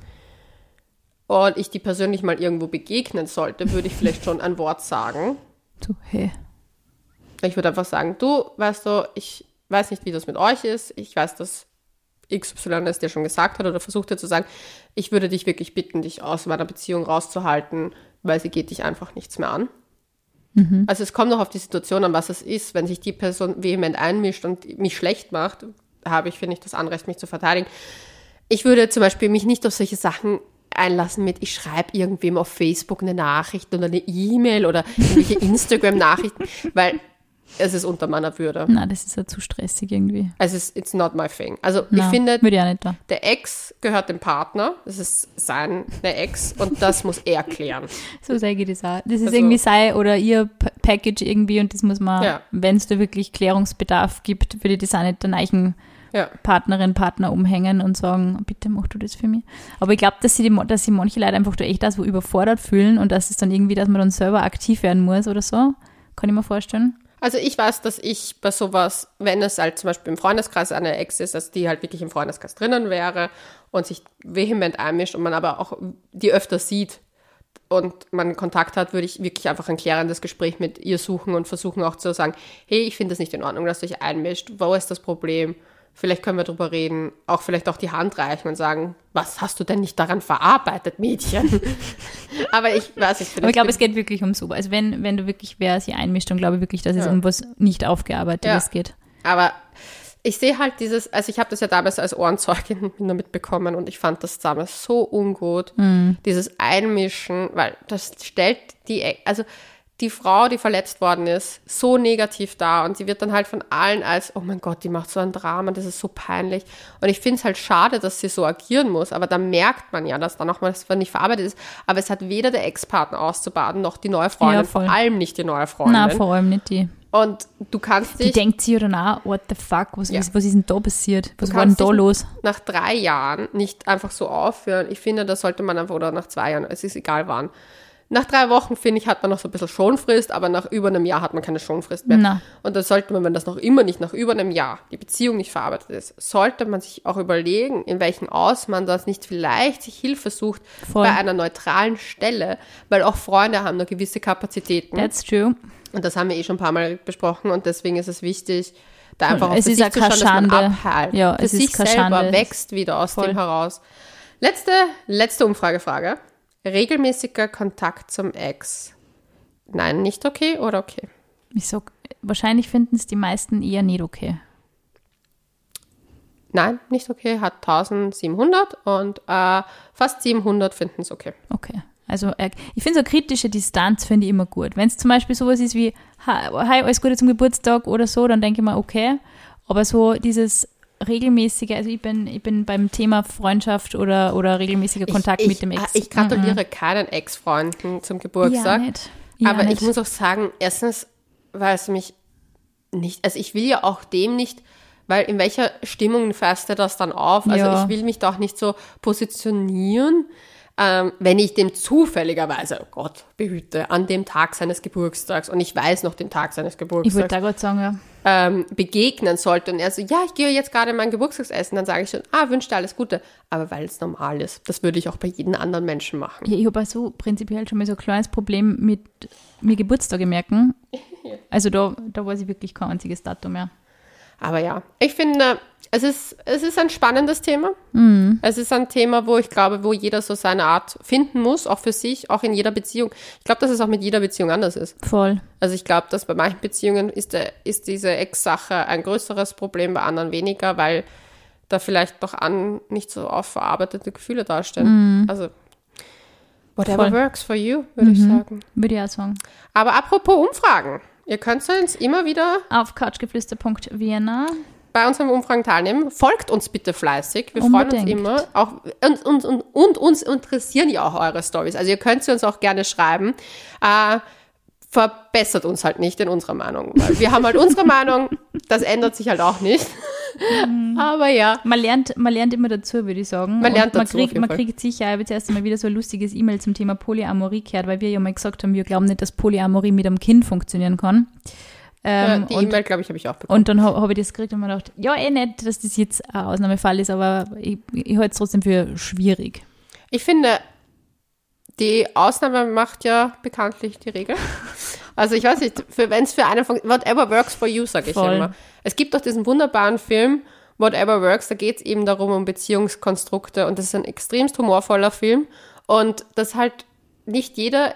und ich die persönlich mal irgendwo begegnen sollte, würde ich vielleicht schon ein Wort sagen. So, hey. Ich würde einfach sagen, du, weißt du, ich weiß nicht, wie das mit euch ist. Ich weiß, dass XY es dir schon gesagt hat oder versucht hat zu sagen, ich würde dich wirklich bitten, dich aus meiner Beziehung rauszuhalten, weil sie geht dich einfach nichts mehr an. Also es kommt auch auf die Situation an, was es ist. Wenn sich die Person vehement einmischt und mich schlecht macht, habe ich, finde ich, das Anrecht, mich zu verteidigen. Ich würde zum Beispiel mich nicht auf solche Sachen einlassen mit, ich schreibe irgendwem auf Facebook eine Nachricht oder eine E-Mail oder irgendwelche Instagram-Nachrichten, weil es ist unter meiner Würde. Na, das ist ja zu stressig irgendwie. Also es ist it's not my thing. Also ich Na, finde, ich der Ex gehört dem Partner, das ist seine Ex und das muss er klären. So sage ich das auch. Das ist Also- irgendwie sei oder ihr Package irgendwie und das muss man, Ja. wenn es da wirklich Klärungsbedarf gibt, würde ich das auch nicht der neuen Ja. Partnerin, Partner umhängen und sagen, bitte mach du das für mich. Aber ich glaube, dass sie, die, dass sie manche Leute einfach da echt da so überfordert fühlen und dass es dann irgendwie, dass man dann selber aktiv werden muss oder so. Kann ich mir vorstellen. Also ich weiß, dass ich bei sowas, wenn es halt zum Beispiel im Freundeskreis eine Ex ist, dass die halt wirklich im Freundeskreis drinnen wäre und sich vehement einmischt und man aber auch die öfter sieht und man Kontakt hat, würde ich wirklich einfach ein klärendes Gespräch mit ihr suchen und versuchen auch zu sagen, hey, ich finde es nicht in Ordnung, dass du dich einmischt, wo ist das Problem? Vielleicht können wir drüber reden, auch vielleicht auch die Hand reichen und sagen, was hast du denn nicht daran verarbeitet, Mädchen? aber ich weiß nicht, Aber ich glaube, es geht wirklich um so. Also wenn, wenn du wirklich wer sich einmischt, dann glaube ich wirklich, dass es Ja. um was nicht aufgearbeitetes Ja. geht. Aber ich sehe halt dieses, also ich habe das ja damals als Ohrenzeugin nur mitbekommen und ich fand das damals so ungut, dieses Einmischen, weil das stellt die, also die Frau, die verletzt worden ist, so negativ da und sie wird dann halt von allen als, oh mein Gott, die macht so ein Drama, das ist so peinlich. Und ich finde es halt schade, dass sie so agieren muss, aber da merkt man ja, dass da nochmal das nicht verarbeitet ist. Aber es hat weder der Ex-Partner auszubaden, noch die neue Freundin, Ja, vor allem nicht die neue Freundin. Na, vor allem nicht die. und du kannst Die dich denkt sich oder na, what the fuck, was, Ja. was, was ist denn da passiert? Was war denn da los? nach drei Jahren nicht einfach so aufhören. Ich finde, das sollte man einfach, oder nach zwei Jahren, es ist egal wann. Nach drei Wochen, finde ich, hat man noch so ein bisschen Schonfrist, aber nach über einem Jahr hat man keine Schonfrist mehr. Na. Und da sollte man, wenn das noch immer nicht nach über einem Jahr die Beziehung nicht verarbeitet ist, sollte man sich auch überlegen, in welchem Aus man das nicht vielleicht sich Hilfe sucht Voll. bei einer neutralen Stelle, weil auch Freunde haben nur gewisse Kapazitäten. That's true. Und das haben wir eh schon ein paar Mal besprochen und deswegen ist es wichtig, da einfach Es auf ist sich auch zu schauen, dass man abheilt. Ja, Für es ist sich keine selber Schande. wächst wieder aus Voll. dem heraus. Letzte, letzte Umfragefrage. Regelmäßiger Kontakt zum Ex. Nein, nicht okay oder okay? Ich sag, wahrscheinlich finden es die meisten eher nicht okay. Nein, nicht okay, hat 1700 und äh, fast 700 finden es okay. Okay. Also äh, ich finde so kritische Distanz finde ich immer gut. Wenn es zum Beispiel sowas ist wie, hi, hi, alles Gute zum Geburtstag oder so, dann denke ich mir, okay. Aber so dieses regelmäßige, also ich bin, ich bin beim Thema Freundschaft oder, oder regelmäßiger Kontakt ich, mit dem Ex. Ich, ich gratuliere keinen Ex-Freunden zum ja, Geburtstag. nicht. Ja, aber nicht. ich muss auch sagen, erstens, weil es mich nicht, also ich will ja auch dem nicht, weil in welcher Stimmung fährst du das dann auf? Also Ja. ich will mich doch nicht so positionieren, ähm, wenn ich dem zufälligerweise, oh Gott, behüte, an dem Tag seines Geburtstags und ich weiß noch den Tag seines ich wollte Geburtstags, da gerade sagen, ja. ähm, begegnen sollte und er so, ja, ich gehe jetzt gerade mein Geburtstagsessen, dann sage ich schon, ah, wünsche dir alles Gute. Aber weil es normal ist, das würde ich auch bei jedem anderen Menschen machen. Ja, ich habe so prinzipiell schon mal so ein kleines Problem mit mir Geburtstage merken. Also da, da weiß ich wirklich kein einziges Datum mehr. Aber ja, ich finde, es ist, es ist ein spannendes Thema. Es ist ein Thema, wo ich glaube, wo jeder so seine Art finden muss, auch für sich, auch in jeder Beziehung. Ich glaube, dass es auch mit jeder Beziehung anders ist. Voll. Also ich glaube, dass bei manchen Beziehungen ist, der, ist diese Ex-Sache ein größeres Problem, bei anderen weniger, weil da vielleicht doch an nicht so aufverarbeitete Gefühle darstellen. Also whatever Voll. works for you, würde ich sagen. Würde ich auch sagen. Aber apropos Umfragen. Ihr könnt uns immer wieder Auf couchgeflüster.vienna. bei unseren Umfragen teilnehmen. Folgt uns bitte fleißig. Wir freuen uns Unbedingt. immer. Auch, und, und, und, und uns interessieren ja auch eure Stories. Also ihr könnt sie uns auch gerne schreiben. Äh, verbessert uns halt nicht in unserer Meinung. Weil wir haben halt unsere Meinung. Das ändert sich halt auch nicht. Mhm. Aber ja. Man lernt, man lernt immer dazu, würde ich sagen. Man lernt Und man dazu, auf kriegt, man kriegt sicher, ich habe jetzt erst einmal wieder so ein lustiges E-Mail zum Thema Polyamorie gehört, weil wir ja mal gesagt haben, wir glauben nicht, dass Polyamorie mit einem Kind funktionieren kann. ja Ähm, die und, E-Mail, glaube ich, habe ich auch bekommen. und dann habe hab ich das gekriegt und mir gedacht, ja, eh nicht, dass das jetzt ein Ausnahmefall ist, aber ich, ich halte es trotzdem für schwierig. Ich finde, die Ausnahme macht ja bekanntlich die Regel. Also ich weiß nicht, wenn es für einen von whatever works for you, sage ich Voll. immer. Es gibt doch diesen wunderbaren Film Whatever Works, da geht es eben darum um Beziehungskonstrukte und das ist ein extremst humorvoller Film und das halt nicht jeder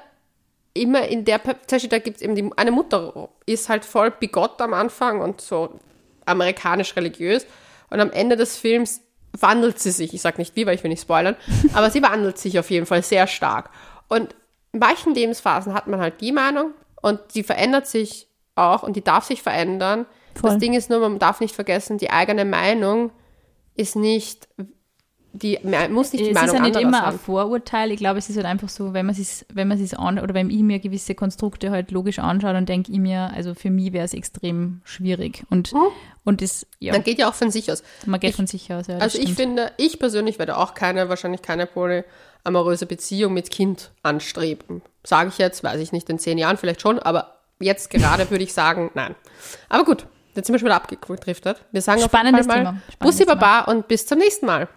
immer in der, zum Beispiel da gibt es eben die, eine Mutter, ist halt voll bigott am Anfang und so amerikanisch religiös und am Ende des Films wandelt sie sich, ich sag nicht wie, weil ich will nicht spoilern, aber sie wandelt sich auf jeden Fall sehr stark. Und in manchen Lebensphasen hat man halt die Meinung und die verändert sich auch und die darf sich verändern. Voll. Das Ding ist nur, man darf nicht vergessen, die eigene Meinung ist nicht, die muss nicht die es Meinung ist ja nicht immer ein sein. Vorurteil. Ich glaube, es ist halt einfach so, wenn man es wenn man es an oder wenn ich mir gewisse Konstrukte halt logisch anschaue, dann denke ich mir, also für mich wäre es extrem schwierig. Und, und das, ja, Dann geht ja auch von sich aus. man geht von sich aus. Ja, Also ich stimmt. finde, ich persönlich werde auch keine, wahrscheinlich keine polyamoröse Beziehung mit Kind anstreben. Sage ich jetzt, weiß ich nicht, in zehn Jahren vielleicht schon, aber jetzt gerade würde ich sagen, nein. Aber gut, jetzt sind wir schon wieder abgedriftet. Wir sagen Spannendes auf jeden Fall mal Bussi Baba und bis zum nächsten Mal.